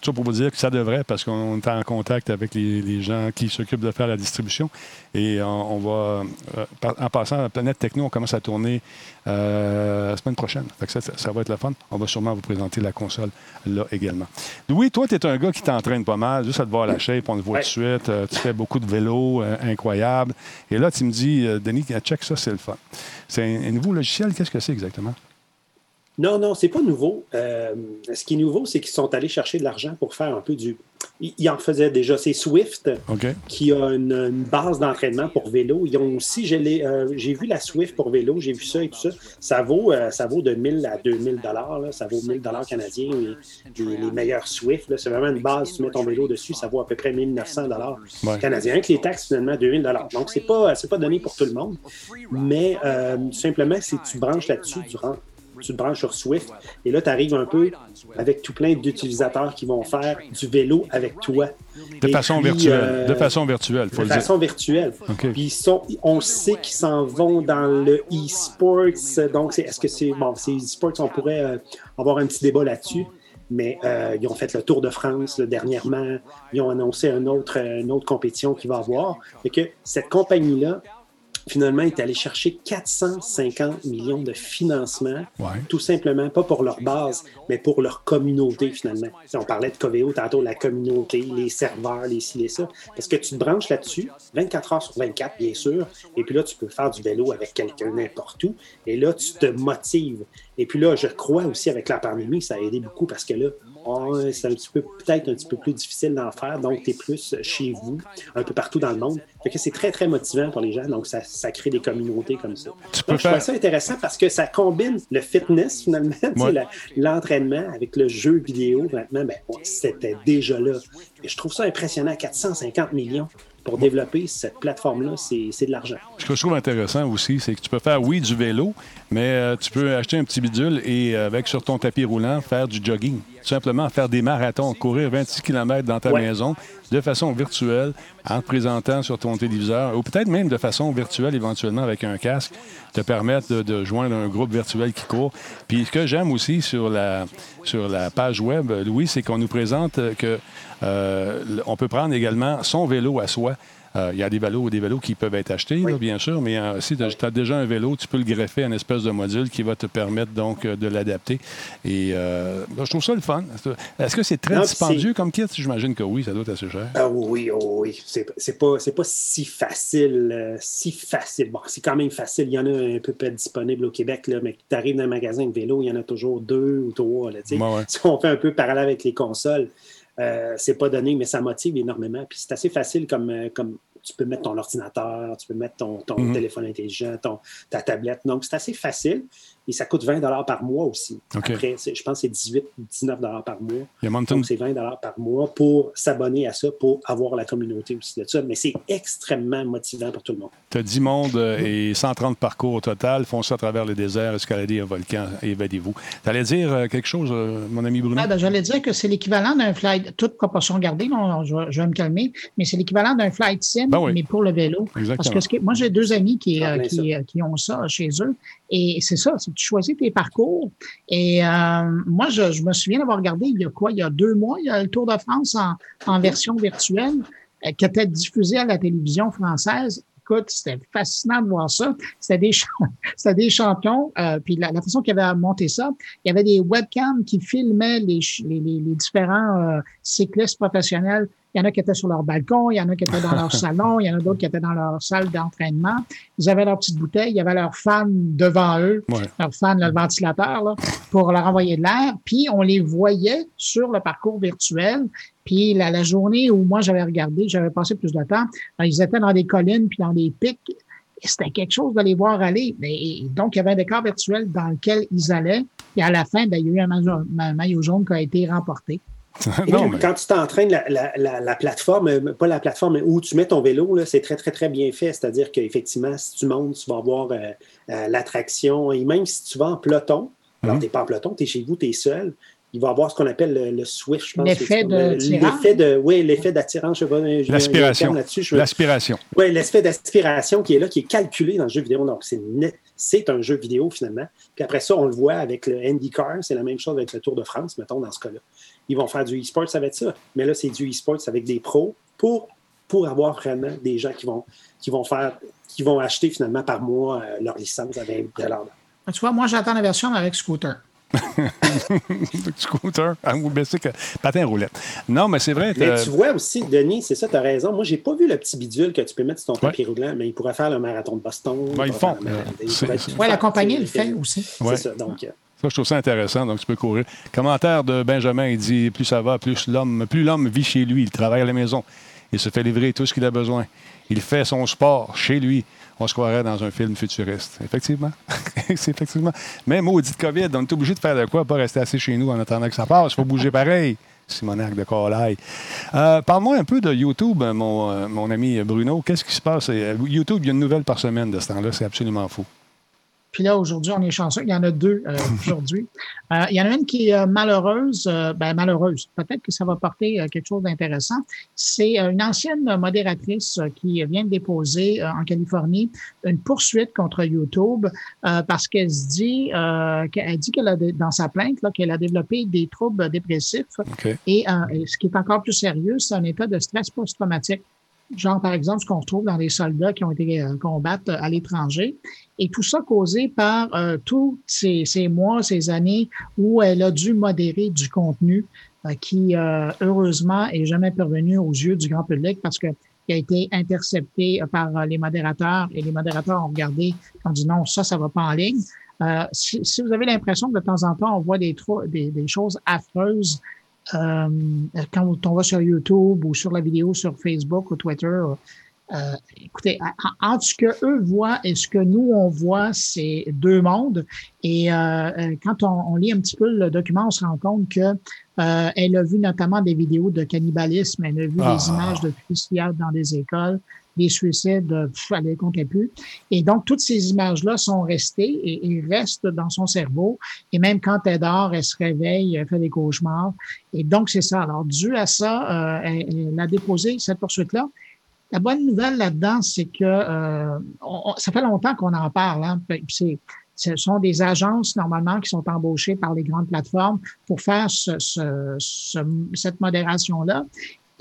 Ça pour vous dire que ça devrait, parce qu'on est en contact avec les, gens qui s'occupent de faire la distribution. Et on, va, euh, en passant à la planète techno, on commence à tourner euh, la semaine prochaine. ça, va être la fun. On va sûrement vous présenter la console là également. Louis, toi, tu es un gars qui t'entraîne pas mal, juste à te voir la shape, on le voit tout de suite. Euh, tu fais beaucoup de vélo, incroyable. Et là, tu me dis, Denis, check ça, c'est le fun. C'est un nouveau logiciel, qu'est-ce que c'est exactement? Non, non, c'est pas nouveau. Euh, ce qui est nouveau, c'est qu'ils sont allés chercher de l'argent pour faire un peu du. Ils en faisaient déjà. C'est Swift qui a une, base d'entraînement pour vélo. Ils ont aussi, euh, j'ai vu la Swift pour vélo, j'ai vu ça et tout ça. Ça vaut, euh, ça vaut de 1000 à 2000 dollars. Ça vaut 1000 dollars canadiens. Les, les, meilleurs Swift, c'est vraiment une base. Tu mets ton vélo dessus, ça vaut à peu près 1900 dollars canadiens. Avec les taxes, finalement, 2000 dollars. Donc, c'est pas, pas donné pour tout le monde. Mais simplement, si tu branches là-dessus, tu rentres tu te branches sur Swift. Et là, tu arrives un peu avec tout plein d'utilisateurs qui vont faire du vélo avec toi. De façon virtuelle. de façon virtuelle, faut De façon virtuelle. Puis sont, on sait qu'ils s'en vont dans le e-sports. Donc, est-ce que c'est. Bon, c'est e-sports, on pourrait euh, avoir un petit débat là-dessus mais euh, ils ont fait le Tour de France dernièrement. Ils ont annoncé une autre, une autre compétition qui va avoir. Et que cette compagnie-là finalement, est allé chercher 450 millions de financement, tout simplement, pas pour leur base, mais pour leur communauté, finalement. Si on parlait de Coveo tantôt, la communauté, les serveurs, les ci, les ça. Parce que tu te branches là-dessus, 24 heures sur 24, bien sûr, et puis là, tu peux faire du vélo avec quelqu'un n'importe où, et là, tu te motives. Et puis là, je crois aussi avec la pandémie, ça a aidé beaucoup parce que là, c'est un petit peu, peut-être un petit peu plus difficile d'en faire. Donc, tu es plus chez vous, un peu partout dans le monde. Fait que c'est très, très motivant pour les gens. Donc, ça, ça crée des communautés comme ça. donc, je trouve ça intéressant parce que ça combine le fitness, finalement, l'entraînement avec le jeu vidéo. Maintenant, ben, c'était déjà là. Et je trouve ça impressionnant. 450 millions pour développer cette plateforme-là, c'est de l'argent. Ce que je trouve intéressant aussi, c'est que tu peux faire, oui, du vélo, Mais tu peux acheter un petit bidule et avec sur ton tapis roulant faire du jogging. Tout simplement faire des marathons, courir 26 km dans ta maison de façon virtuelle en te présentant sur ton téléviseur ou peut-être même de façon virtuelle éventuellement avec un casque, te permettre de, joindre un groupe virtuel qui court. Puis ce que j'aime aussi sur la, sur la page web, Louis, c'est qu'on nous présente que euh, on peut prendre également son vélo à soi. Euh, il y a des vélos, des vélos qui peuvent être achetés, bien sûr, mais euh, si tu as, déjà un vélo, tu peux le greffer à une espèce de module qui va te permettre donc euh, de l'adapter. Et ben, je trouve ça le fun. Est-ce que c'est très dispendieux comme kit? J'imagine que oui, ça doit être assez cher. Ah oui, oh oui. C'est pas, pas si facile. si facile. Bon, c'est quand même facile. Il y en a un peu peut disponible au Québec, là, mais tu arrives dans un magasin de vélo, il y en a toujours deux ou trois. si on fait un peu parallèle avec les consoles, euh, c'est pas donné, mais ça motive énormément. Puis c'est assez facile comme, euh, comme tu peux mettre ton ordinateur, tu peux mettre ton, ton mm-hmm. téléphone intelligent, ton, ta tablette. Donc, c'est assez facile. Et ça coûte 20 par mois aussi. Après, je pense que c'est 18 ou 19 par mois. Donc, c'est 20 par mois pour s'abonner à ça, pour avoir la communauté aussi de ça. Mais c'est extrêmement motivant pour tout le monde. Tu as 10 mondes euh, et 130 parcours au total. Font ça à travers le désert, escalader un volcan, évadez-vous. Tu allais dire euh, quelque chose, euh, mon ami Bruno? Ah, ben, J'allais dire que c'est l'équivalent d'un flight, toute proportion gardée, je, vais me calmer, mais c'est l'équivalent d'un flight sim, ben mais pour le vélo. Parce que, moi, j'ai deux amis qui, qui, qui, ont ça chez eux. Et c'est ça, tu choisis tes parcours. Et euh, moi, je, me souviens d'avoir regardé il y a quoi, il y a deux mois, il y a le Tour de France en, version virtuelle euh, qui était diffusé à la télévision française. Écoute, c'était fascinant de voir ça. C'était des, c'était des champions. Euh, puis la, façon qu'ils avaient monté ça, il y avait des webcams qui filmaient les, les, les différents cyclistes professionnels il y en a qui étaient sur leur balcon, il y en a qui étaient dans leur salon, il y en a d'autres qui étaient dans leur salle d'entraînement. Ils avaient leur petite bouteille, il y avait leur fan devant eux, leur fan, le ventilateur, là, pour leur envoyer de l'air. Puis on les voyait sur le parcours virtuel. Puis la, journée où moi j'avais regardé, j'avais passé plus de temps, ben, ils étaient dans des collines puis dans des pics. C'était quelque chose de les voir aller. Et donc, il y avait un décor virtuel dans lequel ils allaient. Et à la fin, ben, il y a eu un maillot jaune qui a été remporté. Quand tu t'entraînes la, la, plateforme, euh, pas la plateforme, mais où tu mets ton vélo, c'est très, très, très bien fait. C'est-à-dire qu'effectivement, si tu montes, tu vas avoir euh, euh, l'attraction. Et même si tu vas en peloton, alors mhm. tu n'es pas en peloton, tu es chez vous, tu es seul, il va avoir ce qu'on appelle le, swift, je pense. L'effet de L'effet de, oui, l'effet d'attirance, je sais pas. L'aspiration. L'aspiration. Oui, l'effet d'aspiration qui est là, qui est calculé dans le jeu vidéo. Donc, c'est un jeu vidéo finalement. Puis après ça, on le voit avec le IndyCar, c'est la même chose avec le Tour de France, mettons, dans ce cas-là ils vont faire du e-sport avec ça. Mais là, c'est du e-sport avec des pros pour, pour avoir vraiment des gens qui vont, qui vont faire, qui vont acheter finalement par mois euh, leur licence avec de l'ordre. Tu vois, moi, j'attends la version avec scooter. scooter, ah, que patin roulette. Non, mais c'est vrai. Mais tu vois aussi, Denis, c'est ça, tu as raison. Moi, j'ai pas vu le petit bidule que tu peux mettre sur ton tapis roulant, mais il pourrait faire le marathon de Boston. Ben, ils font. Oui, la compagnie le fait aussi. C'est ça. Donc, euh, je trouve ça intéressant, donc tu peux courir. Commentaire de Benjamin, il dit plus ça va, plus l'homme, plus l'homme vit chez lui, il travaille à la maison, il se fait livrer tout ce qu'il a besoin. Il fait son sport chez lui. On se croirait dans un film futuriste. Effectivement. c'est effectivement. Maudite COVID, on est obligé de faire de quoi, pas rester assis chez nous en attendant que ça passe. Il faut bouger pareil. Simonac de Colaille. Euh, Parle-moi un peu de YouTube, mon, euh, mon ami Bruno. Qu'est-ce qui se passe? Euh, YouTube, il y a une nouvelle par semaine de ce temps-là. C'est absolument fou. Puis là, aujourd'hui, on est chanceux. Il y en a deux euh, aujourd'hui. Euh, il y en a une qui est euh, malheureuse. ben, malheureuse. Peut-être que ça va porter quelque chose d'intéressant. C'est une ancienne modératrice qui vient de déposer en Californie une poursuite contre YouTube parce qu'elle se dit, qu'elle dit qu'elle a dans sa plainte qu'elle a développé des troubles dépressifs. Et ce qui est encore plus sérieux, c'est un état de stress post-traumatique genre par exemple ce qu'on retrouve dans les soldats qui ont été euh, combattre à l'étranger. Et tout ça causé par euh, tous ces, mois, ces années où elle a dû modérer du contenu euh, qui, heureusement, est jamais parvenu aux yeux du grand public parce que a été intercepté par les modérateurs et les modérateurs ont regardé, ont dit non, ça, ça va pas en ligne. Si, vous avez l'impression que de temps en temps, on voit des choses affreuses euh, quand on va sur YouTube ou sur la vidéo sur Facebook ou Twitter, euh, écoutez, entre ce que eux voient et ce que nous on voit, c'est deux mondes. Et euh, quand on, lit un petit peu le document, on se rend compte que elle a vu notamment des vidéos de cannibalisme, elle a vu des ah. images de fusillade dans des écoles. Des suicides, elle ne comptait plus. Et donc, toutes ces images-là sont restées et, restent dans son cerveau. Et même quand elle dort, elle se réveille, elle fait des cauchemars. Et donc, c'est ça. Alors, dû à ça, euh, elle, a déposé cette poursuite-là. La bonne nouvelle là-dedans, c'est que euh, ça fait longtemps qu'on en parle. Hein, ce sont des agences normalement qui sont embauchées par les grandes plateformes pour faire ce, ce, ce, cette modération-là.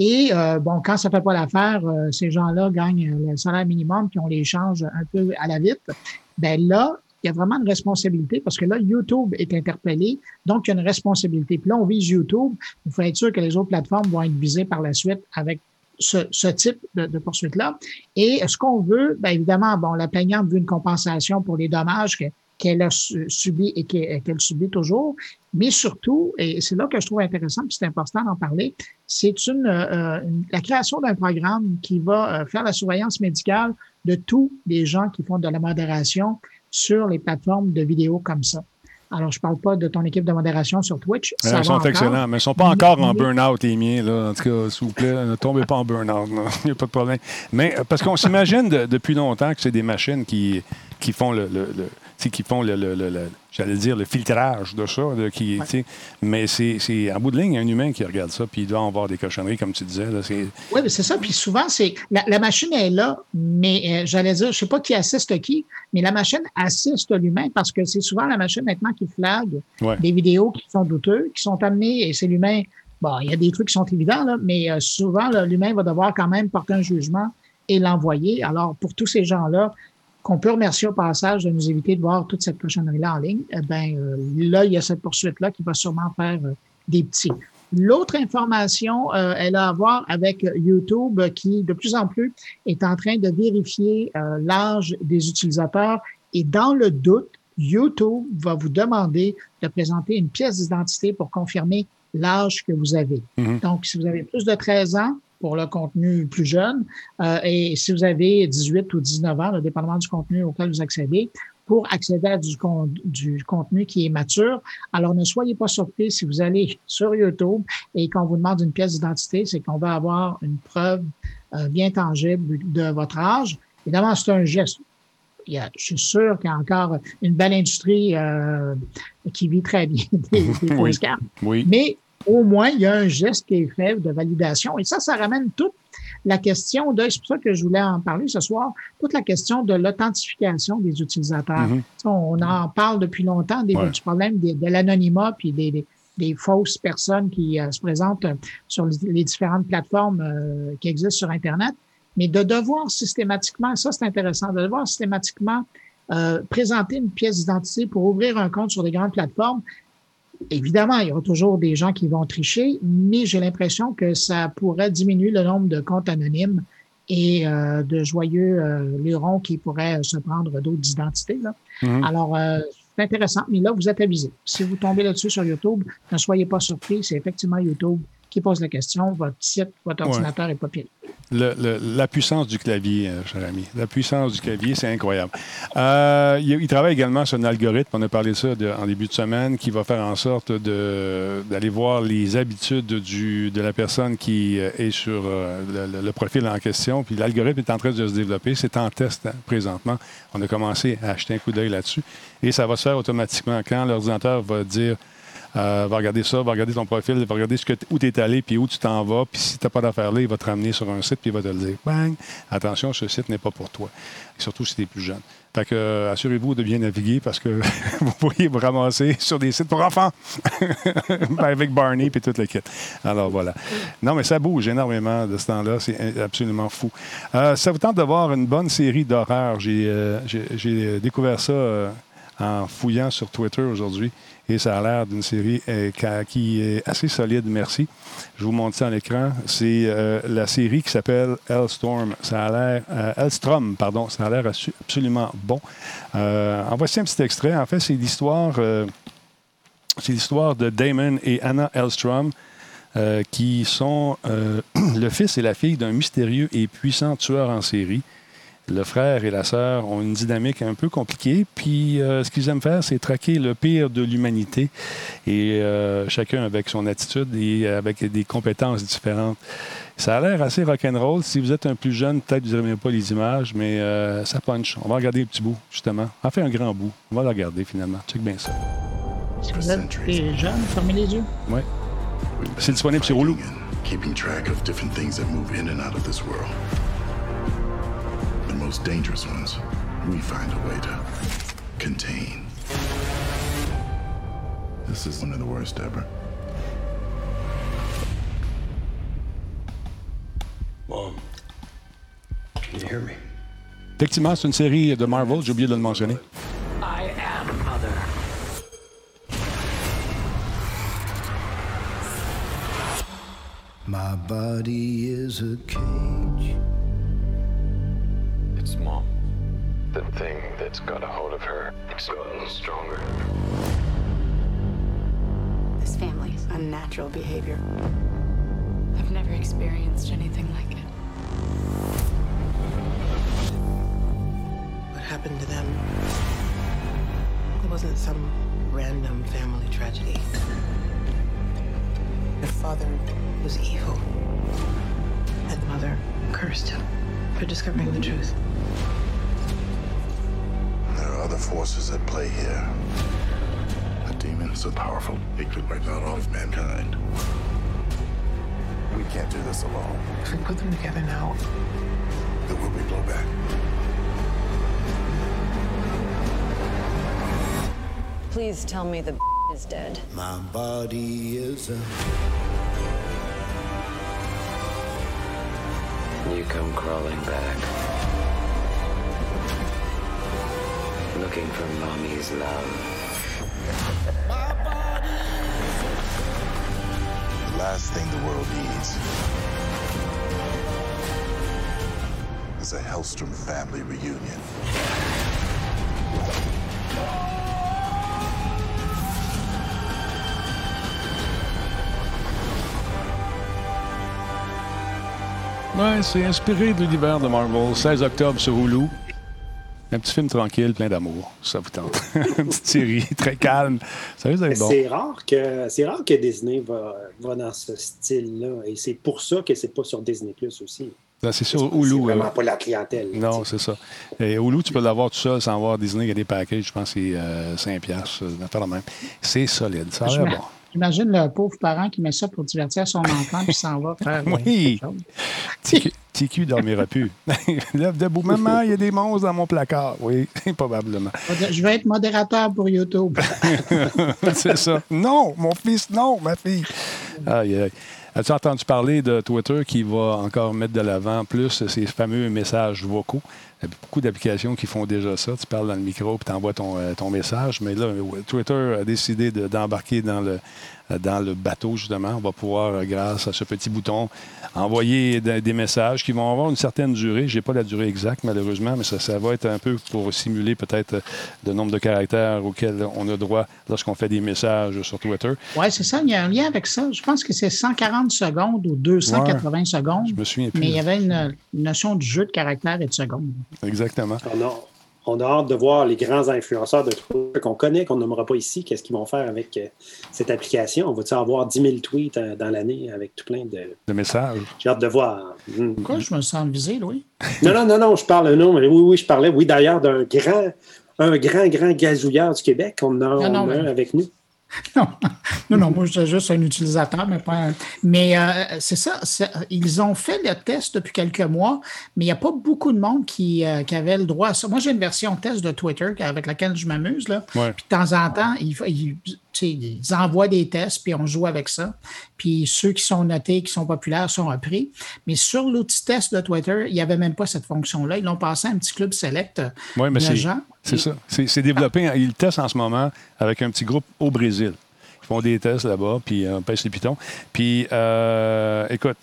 Et euh, bon, quand ça fait pas l'affaire, euh, ces gens-là gagnent le salaire minimum puis on les change un peu à la vite. Ben là, il y a vraiment une responsabilité parce que là, YouTube est interpellé, donc il y a une responsabilité. Puis là, on vise YouTube. Il faut être sûr que les autres plateformes vont être visées par la suite avec ce, type de, de poursuite-là. Et ce qu'on veut, bien évidemment, bon, la plaignante veut une compensation pour les dommages qu'elle a subis et qu'elle subit toujours, mais surtout, et c'est là que je trouve intéressant, puis c'est important d'en parler, c'est une, euh, la création d'un programme qui va euh, faire la surveillance médicale de tous les gens qui font de la modération sur les plateformes de vidéos comme ça. Alors, je ne parle pas de ton équipe de modération sur Twitch. Ça ils sont encore. excellents, mais ils ne sont pas encore en burn-out, les miens. Là. En tout cas, s'il vous plaît, ne tombez pas en burn-out. Il n'y a pas de problème. Mais parce qu'on s'imagine de, depuis longtemps que c'est des machines qui, qui font le, le, le qui font le, le, le j'allais dire, le filtrage de ça. De, qui, ouais. Mais c'est en bout de ligne, il y a un humain qui regarde ça, puis il doit en voir des cochonneries, comme tu disais. oui, mais c'est ça. Puis souvent, c'est la, la, machine est là, mais euh, j'allais dire, je ne sais pas qui assiste qui, mais la machine assiste l'humain parce que c'est souvent la machine maintenant qui flague ouais. des vidéos qui sont douteuses, qui sont amenées, et c'est l'humain. Bon, il y a des trucs qui sont évidents, là, mais euh, souvent, l'humain va devoir quand même porter un jugement et l'envoyer. Alors, pour tous ces gens-là, qu'on peut remercier au passage de nous éviter de voir toute cette cochonnerie-là en ligne, eh ben euh, là, il y a cette poursuite-là qui va sûrement faire euh, des petits. L'autre information, euh, elle a à voir avec YouTube qui, de plus en plus, est en train de vérifier euh, l'âge des utilisateurs et dans le doute, YouTube va vous demander de présenter une pièce d'identité pour confirmer l'âge que vous avez. Mm -hmm. Donc, si vous avez plus de 13 ans, pour le contenu plus jeune. Euh, et si vous avez 18 ou 19 ans, le dépendamment du contenu auquel vous accédez, pour accéder à du, du, contenu qui est mature. Alors, ne soyez pas surpris si vous allez sur YouTube et qu'on vous demande une pièce d'identité, c'est qu'on va avoir une preuve euh, bien tangible de votre âge. Évidemment, c'est un geste. Il y a, je suis sûr qu'il y a encore une belle industrie euh, qui vit très bien des, des oui. oui. Mais au moins, il y a un geste qui est fait de validation. Et ça, ça ramène toute la question de, c'est pour ça que je voulais en parler ce soir, toute la question de l'authentification des utilisateurs. Mm -hmm. On en parle depuis longtemps des, Ouais. du problème de, de l'anonymat puis des, des, des fausses personnes qui euh, se présentent sur les, les différentes plateformes euh, qui existent sur Internet. Mais de devoir systématiquement, ça c'est intéressant, de devoir systématiquement euh, présenter une pièce d'identité pour ouvrir un compte sur des grandes plateformes, Évidemment, il y aura toujours des gens qui vont tricher, mais j'ai l'impression que ça pourrait diminuer le nombre de comptes anonymes et euh, de joyeux euh, lurons qui pourraient se prendre d'autres identités. Là. -hmm. Alors, euh, c'est intéressant, mais là, vous êtes avisé. Si vous tombez là-dessus sur YouTube, ne soyez pas surpris, c'est effectivement YouTube qui pose la question. Votre site, votre ordinateur ouais. est pas pire. Le, le, la puissance du clavier, euh, cher ami. La puissance du clavier, c'est incroyable. Euh, il, il, travaille également sur un algorithme, on a parlé de ça de, en début de semaine, qui va faire en sorte d'aller voir les habitudes du, de la personne qui euh, est sur le, le, profil en question. Puis l'algorithme est en train de se développer. C'est en test hein, présentement. On a commencé à acheter un coup d'œil là-dessus. Et ça va se faire automatiquement quand l'ordinateur va dire euh, va regarder ça, va regarder ton profil, va regarder où tu es allé, puis où tu t'en vas. Puis si tu n'as pas d'affaires là, il va te ramener sur un site, puis il va te le dire. Bang! Attention, ce site n'est pas pour toi. Surtout si tu es plus jeune. Fait que euh, assurez-vous de bien naviguer parce que vous pourriez vous ramasser sur des sites pour enfants avec Barney et toute l'équipe. Alors voilà. Non, mais ça bouge énormément de ce temps-là. C'est absolument fou. Euh, ça vous tente de voir une bonne série d'horreurs. J'ai euh, découvert ça en fouillant sur Twitter aujourd'hui. Et ça a l'air d'une série euh, qui est assez solide, merci. Je vous montre ça à l'écran. C'est euh, la série qui s'appelle Hellstorm. Ça a l'air... Euh, Hellstrom, pardon. Ça a l'air absolument bon. En voici un petit extrait. En fait, c'est l'histoire... C'est l'histoire de Damon et Anna Hellstrom, qui sont le fils et la fille d'un mystérieux et puissant tueur en série. Le frère et la sœur ont une dynamique un peu compliquée. Puis euh, ce qu'ils aiment faire, c'est traquer le pire de l'humanité. Et euh, chacun avec son attitude et avec des compétences différentes. Ça a l'air assez rock'n'roll. Si vous êtes un plus jeune, peut-être vous n'aimez pas les images, mais euh, ça punch. On va regarder un petit bout, justement. En fait, un grand bout. On va le regarder finalement. Check bien ça. Si vous êtes des jeunes, fermez les yeux. Oui. C'est disponible sur Hulu. Keeping track of different things that move in and out of this world. The most dangerous ones, we find a way to contain. This is one of the worst ever. Mom, can you hear me? Effectivement, c'est une série de Marvel. J'ai oublié de le mentionner. I am Mother. My body is a cage. The thing that's got a hold of her. It's gotten stronger. This family's unnatural behavior. I've never experienced anything like it. What happened to them? It wasn't some random family tragedy. Their father was evil, and mother cursed him for discovering the truth. There forces at play here. A demon so powerful it could wipe out all of mankind. We can't do this alone. If we put them together now, There will be blowback. Please tell me the is dead. My body is a. You come crawling back. Looking for mommy's love. The last thing the world needs is a Hellstrom family reunion. Ouais, c'est inspiré de l'univers de Marvel. 16 octobre sur Hulu. Un petit film tranquille, plein d'amour. Ça vous tente. Une petite série très calme. Ça risque d'être bon. C'est rare que c'est rare que Disney va, va dans ce style-là. Et c'est pour ça que c'est pas sur Disney Plus aussi. Ben, c'est sur C'est Hulu. vraiment euh, pas la clientèle. Non, c'est ça. Et Hulu, tu peux l'avoir tout seul sans voir Disney. Il y a des packages, je pense que c'est euh, 5 piastres, euh, d'affaires de même. C'est solide. Ça a l'air bon. J'imagine le pauvre parent qui met ça pour divertir son enfant puis s'en va faire Oui. quelque chose. TQ, dormira plus. Lève debout. Maman, il y a des monstres dans mon placard. Oui, probablement. Je vais être modérateur pour YouTube. c'est ça. Non, mon fils, non, ma fille. Aïe, aïe. As-tu entendu parler de Twitter qui va encore mettre de l'avant plus ces fameux messages vocaux? Il y a beaucoup d'applications qui font déjà ça. Tu parles dans le micro puis tu envoies ton, euh, ton message. Mais là, euh, Twitter a décidé de- d'embarquer dans, le, euh, dans le bateau, justement. On va pouvoir, grâce à ce petit bouton, envoyer de- des messages qui vont avoir une certaine durée. Je n'ai pas la durée exacte, malheureusement, mais ça, ça va être un peu pour simuler peut-être le nombre de caractères auxquels on a droit lorsqu'on fait des messages sur Twitter. Oui, c'est ça. Il y a un lien avec ça. Je pense que c'est 140 secondes ou 280 secondes. Je me souviens plus. Mais il y avait une, une notion de jeu de caractères et de secondes. Exactement. On a, on a hâte de voir les grands influenceurs de Twitter qu'on connaît, qu'on nommera pas ici. Qu'est-ce qu'ils vont faire avec euh, cette application? On va-tu avoir 10 000 tweets euh, dans l'année avec tout plein de. Le message. J'ai hâte de voir. Mm. Pourquoi je me sens visé, Louis? Non, non, non, non, je parle, non, mais oui, oui, je parlais, oui, d'ailleurs, d'un grand, un grand, grand gazouilleur du Québec. On a, non, a mais- un avec nous. Non, non, moi, j'étais juste un utilisateur, mais pas un... Mais euh, c'est ça, ils ont fait le test depuis quelques mois, mais il n'y a pas beaucoup de monde qui, euh, qui avait le droit à ça. Moi, j'ai une version test de Twitter avec laquelle je m'amuse, là. Ouais. Puis de temps en temps, ils, ils envoient des tests, puis on joue avec ça. Puis ceux qui sont notés, qui sont populaires, sont repris. Mais sur l'outil test de Twitter, il n'y avait même pas cette fonction-là. Ils l'ont passé à un petit club select Oui, mais de gens. c'est ça. C'est développé. Ils le testent en ce moment avec un petit groupe au Brésil. Ils font des tests là-bas, puis on pêche les pitons. Puis, euh, écoute,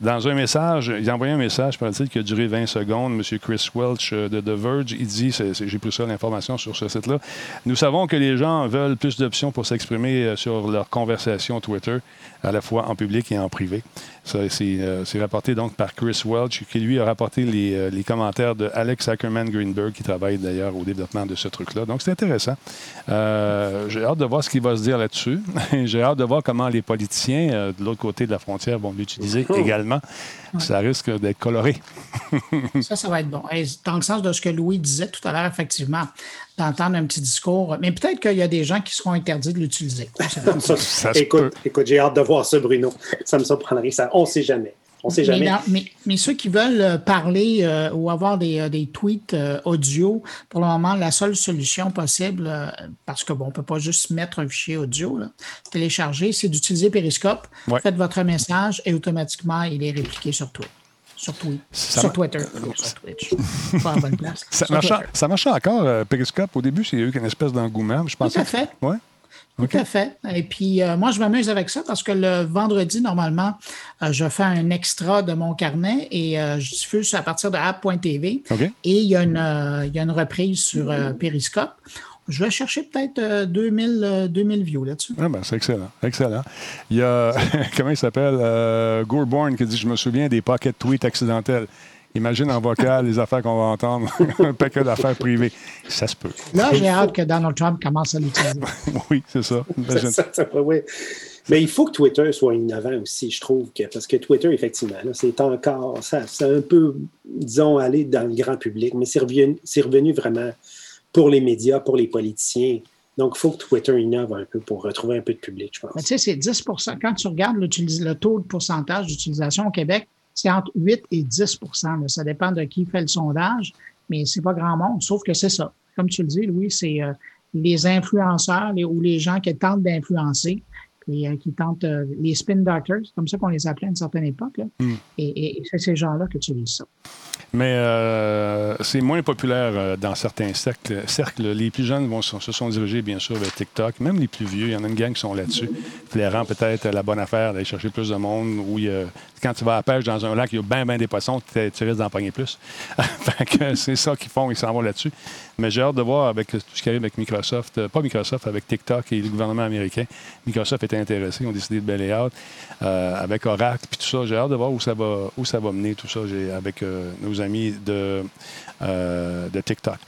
Dans un message, il a envoyé un message, par il qui a duré 20 secondes. M. Chris Welch euh, de The Verge, il dit, j'ai pris ça l'information sur ce site-là, nous savons que les gens veulent plus d'options pour s'exprimer euh, sur leur conversation Twitter, à la fois en public et en privé. Ça, c'est euh, c'est rapporté donc par Chris Welch, qui lui a rapporté les, euh, les commentaires de Alex Ackerman Greenberg, qui travaille d'ailleurs au développement de ce truc-là. Donc, c'est intéressant. Euh, J'ai hâte de voir ce qu'il va se dire là-dessus. J'ai hâte de voir comment les politiciens euh, de l'autre côté de la frontière vont l'utiliser également. Ça risque d'être coloré. Ça, ça va être bon. Et dans le sens de ce que Louis disait tout à l'heure, effectivement, d'entendre un petit discours. Mais peut-être qu'il y a des gens qui seront interdits de l'utiliser. Écoute, écoute j'ai hâte de voir ça, Bruno. Ça me surprendrait. Ça, on ne sait jamais. On sait Mais, jamais. dans- mais- mais ceux qui veulent euh, parler euh, ou avoir des, euh, des tweets euh, audio, pour le moment, la seule solution possible, euh, parce que bon, on ne peut pas juste mettre un fichier audio, là, télécharger, c'est d'utiliser Periscope. Ouais. Faites votre message et automatiquement, il est répliqué sur Twitter. Sur, Ça sur Twitter, pas sur Twitch. Pas à la bonne place. Ça marchait, ça marchait encore, euh, Periscope. Au début, il y a eu une espèce d'engouement. Je pensais à fait. que- Ouais. Tout à fait. Et puis, euh, moi, je m'amuse avec ça parce que le vendredi, normalement, euh, je fais un extra de mon carnet et euh, je diffuse à partir de app.tv. Et il y, a une, euh, il y a une reprise sur euh, Periscope. Je vais chercher peut-être euh, 2000, euh, 2000 views là-dessus. Ah ben, c'est excellent. Excellent. Il y a, comment il s'appelle, euh, Gourborn qui dit Je me souviens des pocket tweets accidentels. Imagine en vocal les affaires qu'on va entendre, un paquet d'affaires privées. Ça se peut. Là, j'ai hâte que Donald Trump commence à l'utiliser. Oui, c'est ça. Imagine. Ça, ça, ça, ouais. Mais il faut que Twitter soit innovant aussi, je trouve, que, parce que Twitter, effectivement, c'est encore, ça, c'est un peu, disons, aller dans le grand public, mais c'est revenu, c'est revenu vraiment pour les médias, pour les politiciens. Donc, il faut que Twitter innove un peu pour retrouver un peu de public, je pense. Tu sais, c'est 10 Quand tu regardes le taux de pourcentage d'utilisation au Québec, c'est entre 8 et 10 là. Ça dépend de qui fait le sondage, mais c'est pas grand monde. Sauf que c'est ça. Comme tu le dis, Louis, c'est euh, les influenceurs ou les gens qui tentent d'influencer, et, euh, qui tentent euh, les spin doctors, comme ça qu'on les appelait à une certaine époque. là. Mm. Et, et- et c'est ces gens-là qui utilisent ça. Mais euh, c'est moins populaire dans certains cercles. cercles. Les plus jeunes vont, se sont dirigés, bien sûr, vers TikTok. Même les plus vieux, il y en a une gang qui sont là-dessus. Flairant peut-être la bonne affaire d'aller chercher plus de monde. Où il quand tu vas à la pêche dans un lac, il y a bien, bien des poissons, tu tu risques d'en pogner plus. Que c'est ça qu'ils font, ils s'en vont là-dessus. Mais j'ai hâte de voir avec tout ce qui arrive avec Microsoft, euh, pas Microsoft, avec TikTok et le gouvernement américain. Microsoft était intéressé, ils ont décidé de balayer out euh, avec Oracle puis tout ça. J'ai hâte de voir où ça va, où ça va mener tout ça avec euh, nos amis de, de TikTok.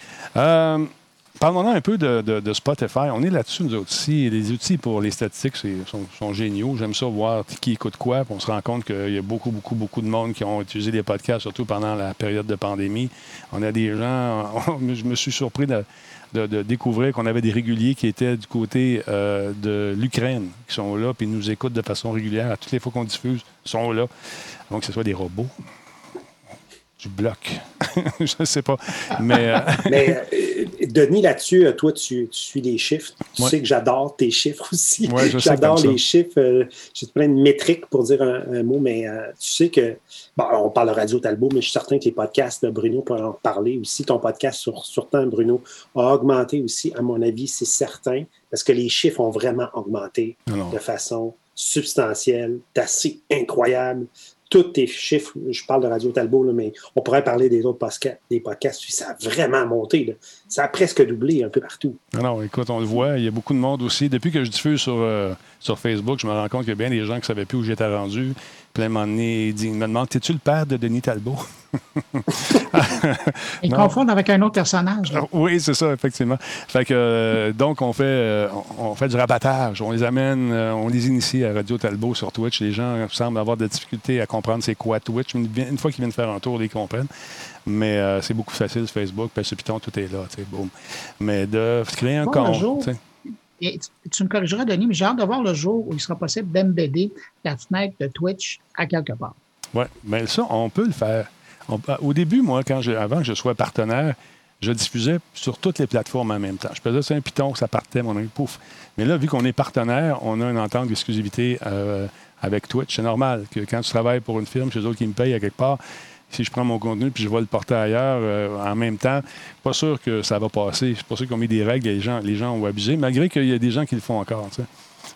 Euh, Parlons un peu de, Spotify. On est là-dessus, nous autres. Les outils pour les statistiques sont, sont géniaux. J'aime ça voir qui écoute quoi. On se rend compte qu'il y a beaucoup, beaucoup, beaucoup de monde qui ont utilisé les podcasts, surtout pendant la période de pandémie. On a des gens... je me suis surpris de découvrir qu'on avait des réguliers qui étaient du côté euh, de l'Ukraine, qui sont là, puis nous écoutent de façon régulière. À toutes les fois qu'on diffuse, ils sont là. Donc, que ce soit des robots, du bloc. je ne sais pas. Mais... euh, Mais euh, Denis, là-dessus, euh, toi, tu, tu suis les chiffres. Tu Ouais. sais que j'adore tes chiffres aussi. Ouais, j'adore ça. les chiffres. J'ai plein de métriques pour dire un, un mot, mais euh, tu sais que, bon, on parle de Radio Talbot, mais je suis certain que les podcasts de Bruno pourraient en parler aussi. Ton podcast sur, sur temps, Bruno, a augmenté aussi, à mon avis, c'est certain, parce que les chiffres ont vraiment augmenté Alors, de façon substantielle, assez incroyable. Tous tes chiffres, je parle de Radio Talbot, là, mais on pourrait parler des autres podcasts, des podcasts, ça a vraiment monté. Ça a presque doublé un peu partout. Non, non, écoute, on le voit. Il y a beaucoup de monde aussi. Depuis que je diffuse sur, euh, sur Facebook, je me rends compte qu'il y a bien des gens qui ne savaient plus où j'étais rendu. Puis à un moment donné, ils disent- ils me demandent T'es-tu le père de Denis Talbot? Ils confondent avec un autre personnage. là. Oui, c'est ça, effectivement. Fait que, euh, donc, on fait, euh, on fait du rabattage. On les amène, euh, on les initie à Radio Talbot sur Twitch. Les gens semblent avoir des difficultés à comprendre c'est quoi Twitch. Une, une fois qu'ils viennent faire un tour, ils comprennent. Mais c'est beaucoup facile, Facebook, parce que Python, tout est là. Mais de créer un Bon, compte. Et tu, me corrigeras, Denis, mais j'ai hâte de voir le jour où il sera possible d'embedder la fenêtre de Twitch à quelque part. Oui, mais ça, on peut le faire. Au début, moi, avant que je sois partenaire, je diffusais sur toutes les plateformes en même temps. Je faisais ça un piton, ça partait, mon ami, pouf. Mais là, vu qu'on est partenaire, on a une entente d'exclusivité euh, avec Twitch. C'est normal que quand tu travailles pour une firme, chez eux qui me payent à quelque part, si je prends mon contenu puis je vais le porter ailleurs euh, en même temps, pas sûr que ça va passer. C'est pour ça qu'on mis des règles et les gens, les gens ont abusé, malgré qu'il y a des gens qui le font encore.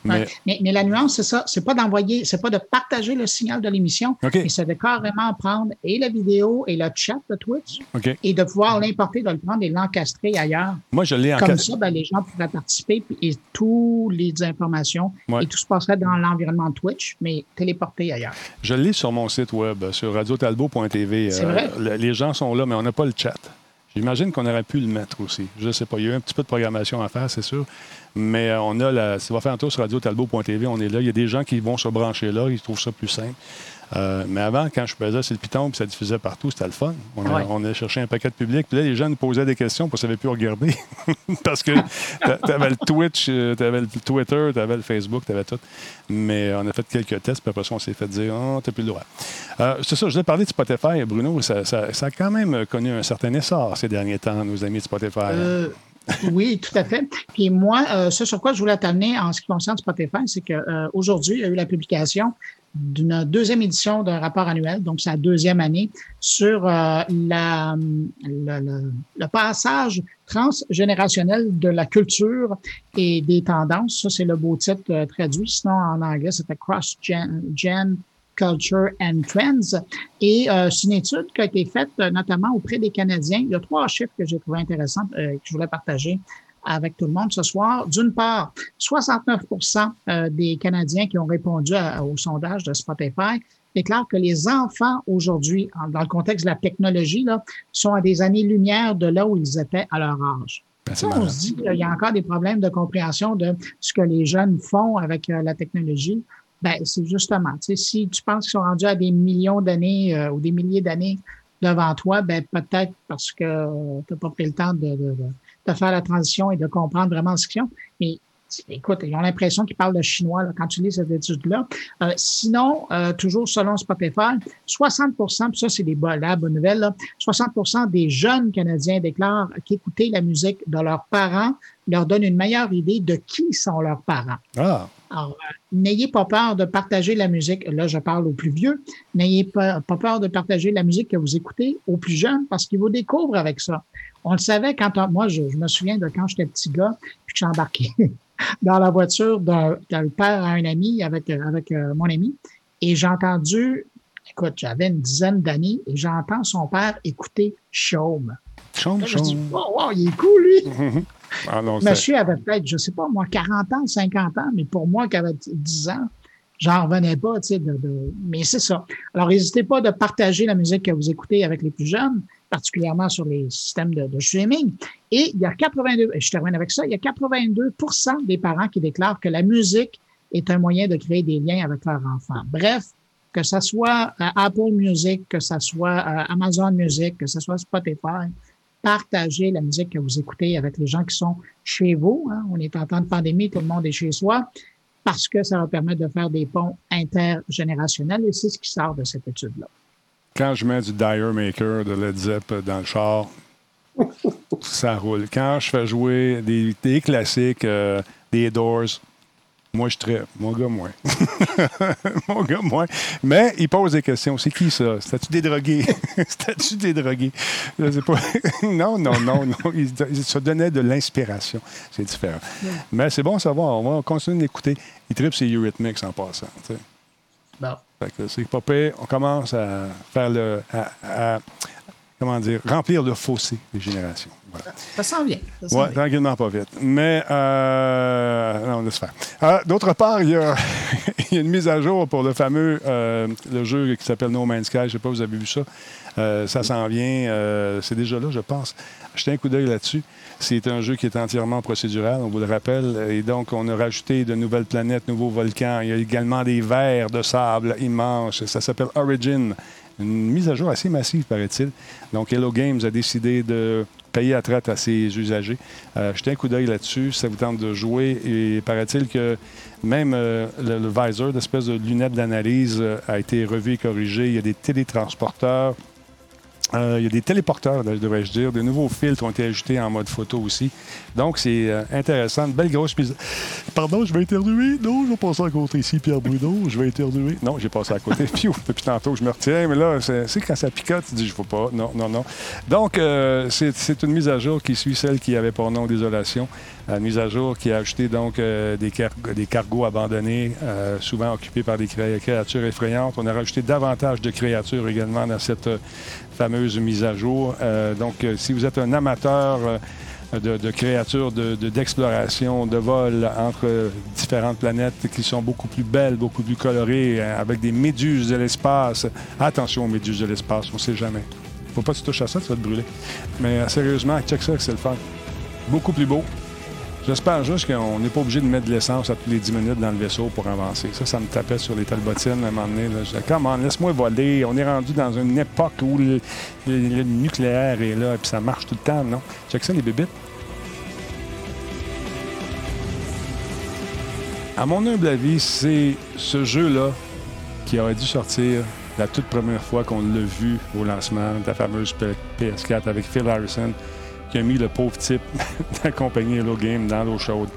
Mais, Ouais. Mais, mais la nuance, c'est ça. C'est pas d'envoyer, c'est pas de partager le signal de l'émission, OK. mais c'est de carrément prendre et la vidéo et le chat de Twitch et de pouvoir l'importer, de le prendre et l'encastrer ailleurs. Moi, je l'ai en Comme ça, ben, les gens pourraient participer et toutes les informations Ouais. et tout se passerait dans l'environnement Twitch, mais téléporté ailleurs. Je l'ai sur mon site web, euh, sur radiotalbo.tv. C'est vrai? le- les gens sont là, mais on n'a pas le chat. J'imagine qu'on aurait pu le mettre aussi. Je ne sais pas. Il y a eu un petit peu de programmation à faire, c'est sûr. Mais euh, on a la. Si on va faire un tour sur radiotalbo.tv, on est là. Il y a des gens qui vont se brancher là. Ils trouvent ça plus simple. Euh, mais avant, quand je faisais sur le piton puis ça diffusait partout, c'était le fun. On, a- Ouais. cherché un paquet de public. Puis là, les gens nous posaient des questions, puis on ne savait plus regarder. Parce que tu avais le Twitch, tu avais le Twitter, tu avais le Facebook, tu avais tout. Mais on a fait quelques tests, puis après ça, on s'est fait dire Oh, tu plus le droit. Euh, c'est ça, je voulais parler de Spotify, Bruno. Ça, ça- ça a quand même connu un certain essor ces derniers temps, nos amis de Spotify. Euh, oui, tout à fait. Puis moi, euh, ce sur quoi je voulais t'amener en ce qui concerne Spotify, c'est qu'aujourd'hui, il y a eu la publication d'une deuxième édition d'un rapport annuel, donc la deuxième année, sur euh, la, le, le- le passage transgénérationnel de la culture et des tendances. Ça, c'est le beau titre euh, traduit. Sinon, en anglais, c'était Cross-Gen Gen Culture and Trends. Et euh, c'est une étude qui a été faite euh, notamment auprès des Canadiens. Il y a trois chiffres que j'ai trouvé intéressants euh, que je voulais partager avec tout le monde ce soir. D'une part, 69% euh, des Canadiens qui ont répondu à- au sondage de Spotify déclarent que les enfants aujourd'hui, dans le contexte de la technologie, là, sont à des années-lumière de là où ils étaient à leur âge. Ben, Ça, on se dit qu'il y a encore des problèmes de compréhension de ce que les jeunes font avec euh, la technologie. Ben, c'est justement, tu sais, si tu penses qu'ils sont rendus à des millions d'années euh, ou des milliers d'années devant toi, ben peut-être parce que tu n'as pas pris le temps de, de, de- de faire la transition et de comprendre vraiment ce qu'ils ont. Mais écoute, ils ont l'impression qu'ils parlent de chinois là, quand tu lis cette étude-là. Euh, sinon, euh, toujours selon Spotify, 60 puis ça, c'est des la bonne nouvelle, là, 60% des jeunes Canadiens déclarent qu'écouter la musique de leurs parents leur donne une meilleure idée de qui sont leurs parents. Ah, Alors, euh, n'ayez pas peur de partager la musique. Là, je parle aux plus vieux. N'ayez pas, pas peur de partager la musique que vous écoutez aux plus jeunes parce qu'ils vous découvrent avec ça. On le savait quand on- moi, je, je me souviens de quand j'étais petit gars puis que j'ai embarqué dans la voiture d'un père à un ami avec, avec euh, mon ami et j'ai entendu, écoute, j'avais une dizaine d'années et j'entends son père écouter Chaume. chaume, chaume. wow, wow, il est cool, lui. Ah non, c'est- Monsieur avait peut-être, je sais pas, moi, 40 ans, 50 ans, mais pour moi qui avait 10 ans, j'en revenais pas, tu sais, de, de- mais c'est ça. Alors, n'hésitez pas de partager la musique que vous écoutez avec les plus jeunes, particulièrement sur les systèmes de, de streaming. Et il y a 82, et je termine avec ça, il y a 82 des parents qui déclarent que la musique est un moyen de créer des liens avec leurs enfants. Bref, que ça soit euh, Apple Music, que ça soit euh, Amazon Music, que ça soit Spotify, partagez la musique que vous écoutez avec les gens qui sont chez vous. hein. On est en temps de pandémie, tout le monde est chez soi, parce que ça va permettre de faire des ponts intergénérationnels et c'est ce qui sort de cette étude-là. Quand je mets du Dire Maker de Led Zepp dans le char, ça roule. Quand je fais jouer des, des classiques, euh, des Doors, moi, je traite. Mon gars, moins. Mon gars, moins. Mais il pose des questions. C'est qui ça? C'était-tu des drogués? C'était-tu des drogués? Je sais pas. non, non, non, non. Il, il se donnait de l'inspiration. C'est différent. Mais c'est bon à savoir. On va continuer d'écouter. Il tripe ses Eurythmics en passant. Bon. C'est pas pire. On commence à faire le. à- à- comment dire? Remplir le fossé des générations. Voilà. Ça s'en vient. ça s'en Oui, tranquillement, pas vite. Mais, euh, non, laisse faire. Euh, D'autre part, il y, a, il y a une mise à jour pour le fameux euh, le jeu qui s'appelle No Man's Sky. Je ne sais pas, vous avez vu ça. Euh, ça s'en vient. euh, C'est déjà là, je pense. Jetez un coup d'œil là-dessus. C'est un jeu qui est entièrement procédural, on vous le rappelle. Et donc, on a rajouté de nouvelles planètes, nouveaux volcans. Il y a également des vers de sable immenses. Ça s'appelle Origin. Une mise à jour assez massive, paraît-il. Donc, Hello Games a décidé de payer à traite à ses usagers. Euh, jetez un coup d'œil là-dessus, ça vous tente de jouer. Et paraît-il que même le, le visor, l'espèce de lunette d'analyse, a été revu et corrigé. Il y a des télétransporteurs. Euh, il y a des téléporteurs, devrais-je dire. De nouveaux filtres ont été ajoutés en mode photo aussi. Donc, c'est euh, intéressant. Une belle grosse mise. Pardon, je vais éternuer. Non, je vais passer à côté ici, Pierre Bruno. Je vais éternuer. Non, j'ai passé à côté. Piou, depuis tantôt, je me retiens. Mais là, c'est quand ça picote, tu dis, je ne pas. Non, non, non. Donc, euh, c'est une mise à jour qui suit celle qui avait pour nom Désolation. Une mise à jour qui a ajouté donc euh, des, des cargos abandonnés, euh, souvent occupés par des cré- créatures effrayantes. On a rajouté davantage de créatures également dans cette euh, fameuse mise à jour. Euh, donc, euh, si vous êtes un amateur euh, de, de créatures de- de- d'exploration, de, vol entre différentes planètes qui sont beaucoup plus belles, beaucoup plus colorées, avec des méduses de l'espace. Attention aux méduses de l'espace, on ne sait jamais. Faut pas que tu touches à ça, tu vas te brûler. Mais sérieusement, check ça, c'est le fun. Beaucoup plus beau. J'espère juste qu'on n'est pas obligé de mettre de l'essence à tous les 10 minutes dans le vaisseau pour avancer. Ça, ça me tapait sur les talbotines à un moment donné. Je disais, come on, laisse-moi voler. On est rendu dans une époque où le, le- nucléaire est là et puis ça marche tout le temps, non? Check ça, les bébites? À mon humble avis, c'est ce jeu-là qui aurait dû sortir la toute première fois qu'on l'a vu au lancement de la fameuse P- PS4 avec Phil Harrison qui a mis le pauvre type compagnie Hello Game dans l'eau chaude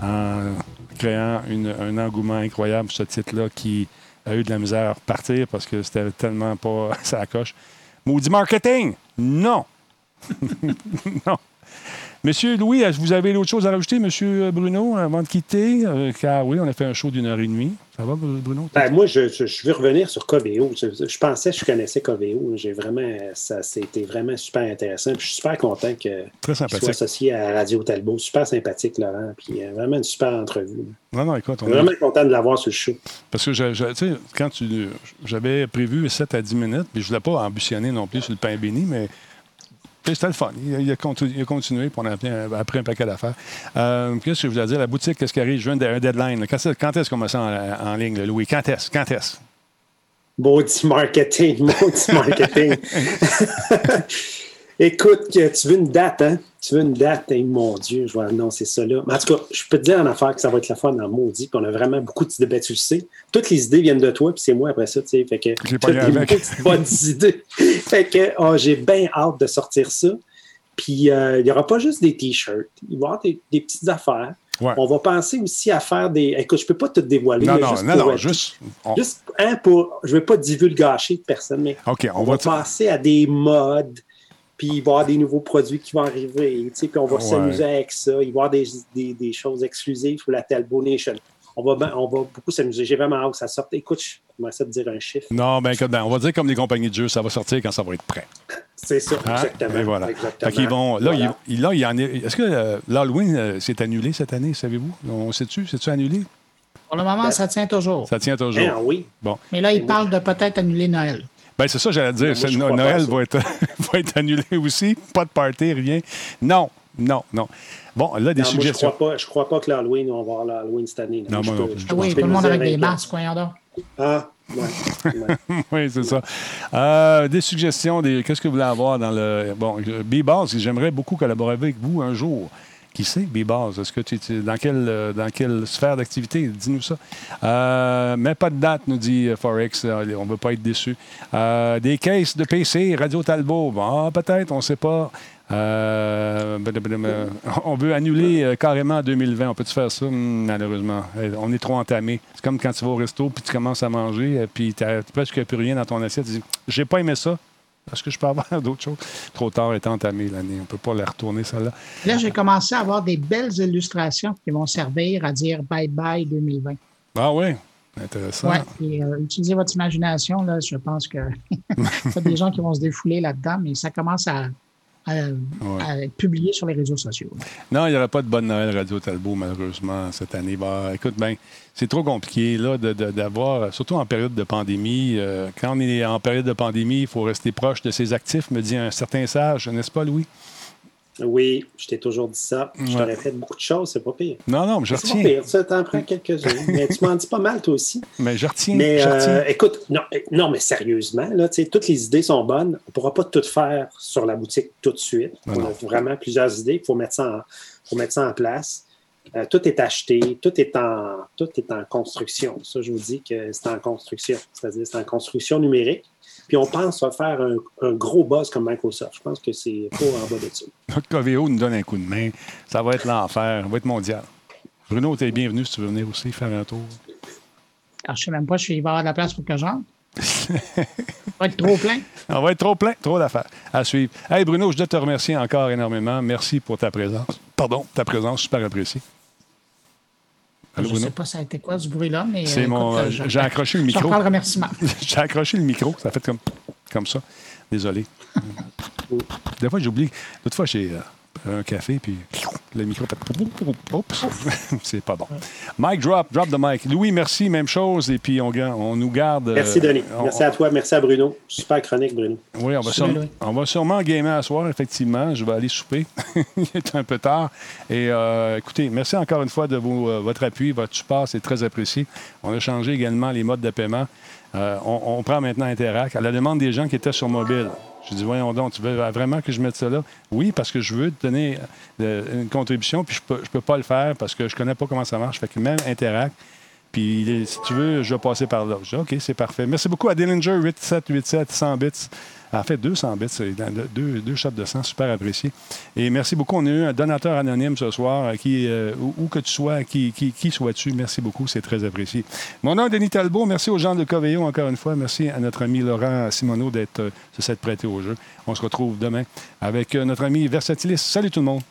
en créant un engouement incroyable ce titre-là qui a eu de la misère à repartir parce que c'était tellement pas sa coche. Maudit marketing! Non! non! Monsieur Louis, vous avez d'autres choses à rajouter, Monsieur Bruno, avant de quitter? Euh, car oui, on a fait un show d'une heure et demie. Ça va, Bruno? Ben, moi, je, je, je veux revenir sur Coveo. Je, je pensais que je connaissais Coveo. J'ai vraiment, ça, c'était vraiment super intéressant. Puis je suis super content que Très soit associé à Radio Talbot. Super sympathique, Laurent. Puis euh, vraiment une super entrevue. Non, non, écoute, Je on vraiment content de l'avoir sur le show. Parce que je- je- tu sais, quand tu. J'avais prévu 7 à 10 minutes, puis je voulais pas ambitionner non plus sur le pain béni, mais c'était le fun. Il a, il a continu- il a continué, puis on a un- après un paquet d'affaires. Euh, Qu'est-ce que je voulais dire? La boutique, qu'est-ce qui arrive? Je veux un, un deadline. Quand, est-ce qu'on met ça en, en ligne, là, Louis? Quand est-ce? Quand est-ce? Maudit marketing, maudit marketing. Écoute, tu veux une date, hein? Tu veux une date, hein? mon Dieu, je vais annoncer ça là. Mais en tout cas, je peux te dire en affaire que ça va être la fun en maudit, puis on a vraiment beaucoup d'idées. Ben, tu le sais. Toutes les idées viennent de toi, puis c'est moi après ça, tu sais. Fait que J'ai pas toutes rien les avec. Fait que oh, j'ai bien hâte de sortir ça. Puis euh, il n'y aura pas juste des t-shirts, il va y avoir des, des petites affaires. Ouais. On va penser aussi à faire des. Écoute, je peux pas tout dévoiler. Non, là, non, juste non, pour, non, juste. on- Juste, hein, pour, je ne vais pas divulgacher de personne, mais OK, on, on, va. va passer à des modes, puis il va y avoir des nouveaux produits qui vont arriver, tu sais, puis on va Ouais. s'amuser avec ça. Il va y avoir des, des, des choses exclusives pour la Talbot Nation. On va, ben- on va beaucoup s'amuser. J'ai vraiment hâte que ça sorte. Écoute, je commence à te dire un chiffre. Non, ben, écoute, ben, on va dire comme les compagnies de jeux, ça va sortir quand ça va être prêt. C'est ça, Hein? exactement. Et voilà. exactement. Fait qu'ils vont, là, Voilà. il, là, il y en est. Est-ce que euh, l'Halloween euh, s'est annulé cette année, savez-vous? On sait-tu? C'est-tu annulé? Pour le moment, ça tient toujours. Ça tient toujours. Ah oui. Bon. Mais là, il parle de peut-être annuler Noël. Ben, c'est ça, j'allais dire. moi, pas Noël va être, va être annulé aussi. Pas de party, rien. Non, non, non. Bon, là, des Non, moi, je suggestions. crois pas, je crois pas que l'Halloween, on va avoir l'Halloween cette année. Non, moi peux- non je Ah oui, tout le monde avec des masques, voyons donc. Ah, ouais. ouais. oui, c'est ça. Euh, des suggestions, des... qu'est-ce que vous voulez avoir dans le. Bon, B-Bars, j'aimerais beaucoup collaborer avec vous un jour. Qui sait, B-Bars? Est-ce que tu, tu- dans, quelle, euh, dans quelle sphère d'activité? Dis-nous ça. Euh, mais pas de date, nous dit Forex. On ne veut pas être déçus. Euh, des caisses de PC, Radio Talbot. Bon, ah, peut-être, on ne sait pas. Euh, blablabla. on veut annuler euh, carrément en 2020. On peut-tu faire ça? Hmm, malheureusement. Euh, On est trop entamé. C'est comme quand tu vas au resto puis tu commences à manger euh, puis tu n'as presque plus rien dans ton assiette. Tu dis J'ai pas aimé ça. Est-ce que je peux avoir d'autres choses? Trop tard est entamé l'année. On ne peut pas la retourner, celle-là. Là, j'ai commencé à avoir des belles illustrations qui vont servir à dire bye-bye 2020. Ah oui? Intéressant. Euh, utilisez votre imagination, là, je pense que il y a des gens qui vont se défouler là-dedans, mais ça commence à, à- sur les réseaux sociaux. Non, il n'y aura pas de bonne Noël Radio Talbot, malheureusement, cette année. Bah, écoute, ben, c'est trop compliqué là, d'avoir, surtout en période de pandémie. euh, quand on est en période de pandémie, il faut rester proche de ses actifs, me dit un certain sage, n'est-ce pas, Louis? Oui, je t'ai toujours dit ça. Je Ouais. t'aurais fait beaucoup de choses, c'est pas pire. Non, non, mais je C'est pas retiens. pire, ça t'en prends quelques-unes. mais tu m'en dis pas mal, toi aussi. Mais je retiens. Mais je euh, retiens. écoute, non, euh, non, mais sérieusement, là, toutes les idées sont bonnes. On ne pourra pas tout faire sur la boutique tout de suite. On non. a vraiment plusieurs idées. Il faut mettre ça en, faut mettre ça en place. Euh, tout est acheté, tout est, en, tout est en construction. Ça, je vous dis que c'est en construction. C'est-à-dire c'est en construction numérique. Puis on pense à faire un, un gros boss comme Microsoft. Je pense que c'est pas en bas de ça. Notre Coveo nous donne un coup de main. Ça va être l'enfer. Ça va être mondial. Bruno, tu es bienvenu si tu veux venir aussi faire un tour. Alors, je sais même pas si il va y avoir de la place pour que j'entre. Ça va être trop plein. On va être trop plein, trop d'affaires à suivre. Hey Bruno, je dois te remercier encore énormément. Merci pour ta présence. Pardon, ta présence, super appréciée. Allô, je ne sais pas ça a été quoi ce bruit-là, mais. C'est euh, mon. euh, je- J'ai accroché le Je micro. le remerciement. J'ai accroché le micro. Ça a fait comme, comme ça. Désolé. Des fois, j'oublie. L'autre fois, j'ai euh, un café, puis le micro. C'est pas bon. Mike, drop, drop the mic. Louis, merci, même chose. Et puis, on, nous garde. euh, Merci, Denis. on- Merci à toi. Merci à Bruno. Super chronique, Bruno. Oui, on va, sûrement, on va sûrement gamer à soir, effectivement. Je vais aller souper. Il est un peu tard. Et euh, écoutez, merci encore une fois de vos, euh, votre appui, votre support, c'est très apprécié. On a changé également les modes de paiement. Euh, on, prend maintenant Interac à la demande des gens qui étaient sur mobile. Je dis, voyons donc, tu veux vraiment que je mette ça là? Oui, parce que je veux te donner euh, une contribution, puis je peux, je peux pas le faire parce que je connais pas comment ça marche. Fait que même Interac, puis si tu veux, je vais passer par là. Je dis, OK, c'est parfait. Merci beaucoup à Dillinger 8787 100 bits. En fait, 200 bits, c'est deux, deux de sang, super apprécié. Et merci beaucoup. On a eu un donateur anonyme ce soir, euh, qui, euh, où, que tu sois, qui, qui, qui sois-tu, merci beaucoup, c'est très apprécié. Mon nom est Denis Talbot. Merci aux gens de Coveo encore une fois. Merci à notre ami Laurent Simoneau d'être, euh, de s'être prêté au jeu. On se retrouve demain avec euh, notre ami Versatilis. Salut tout le monde.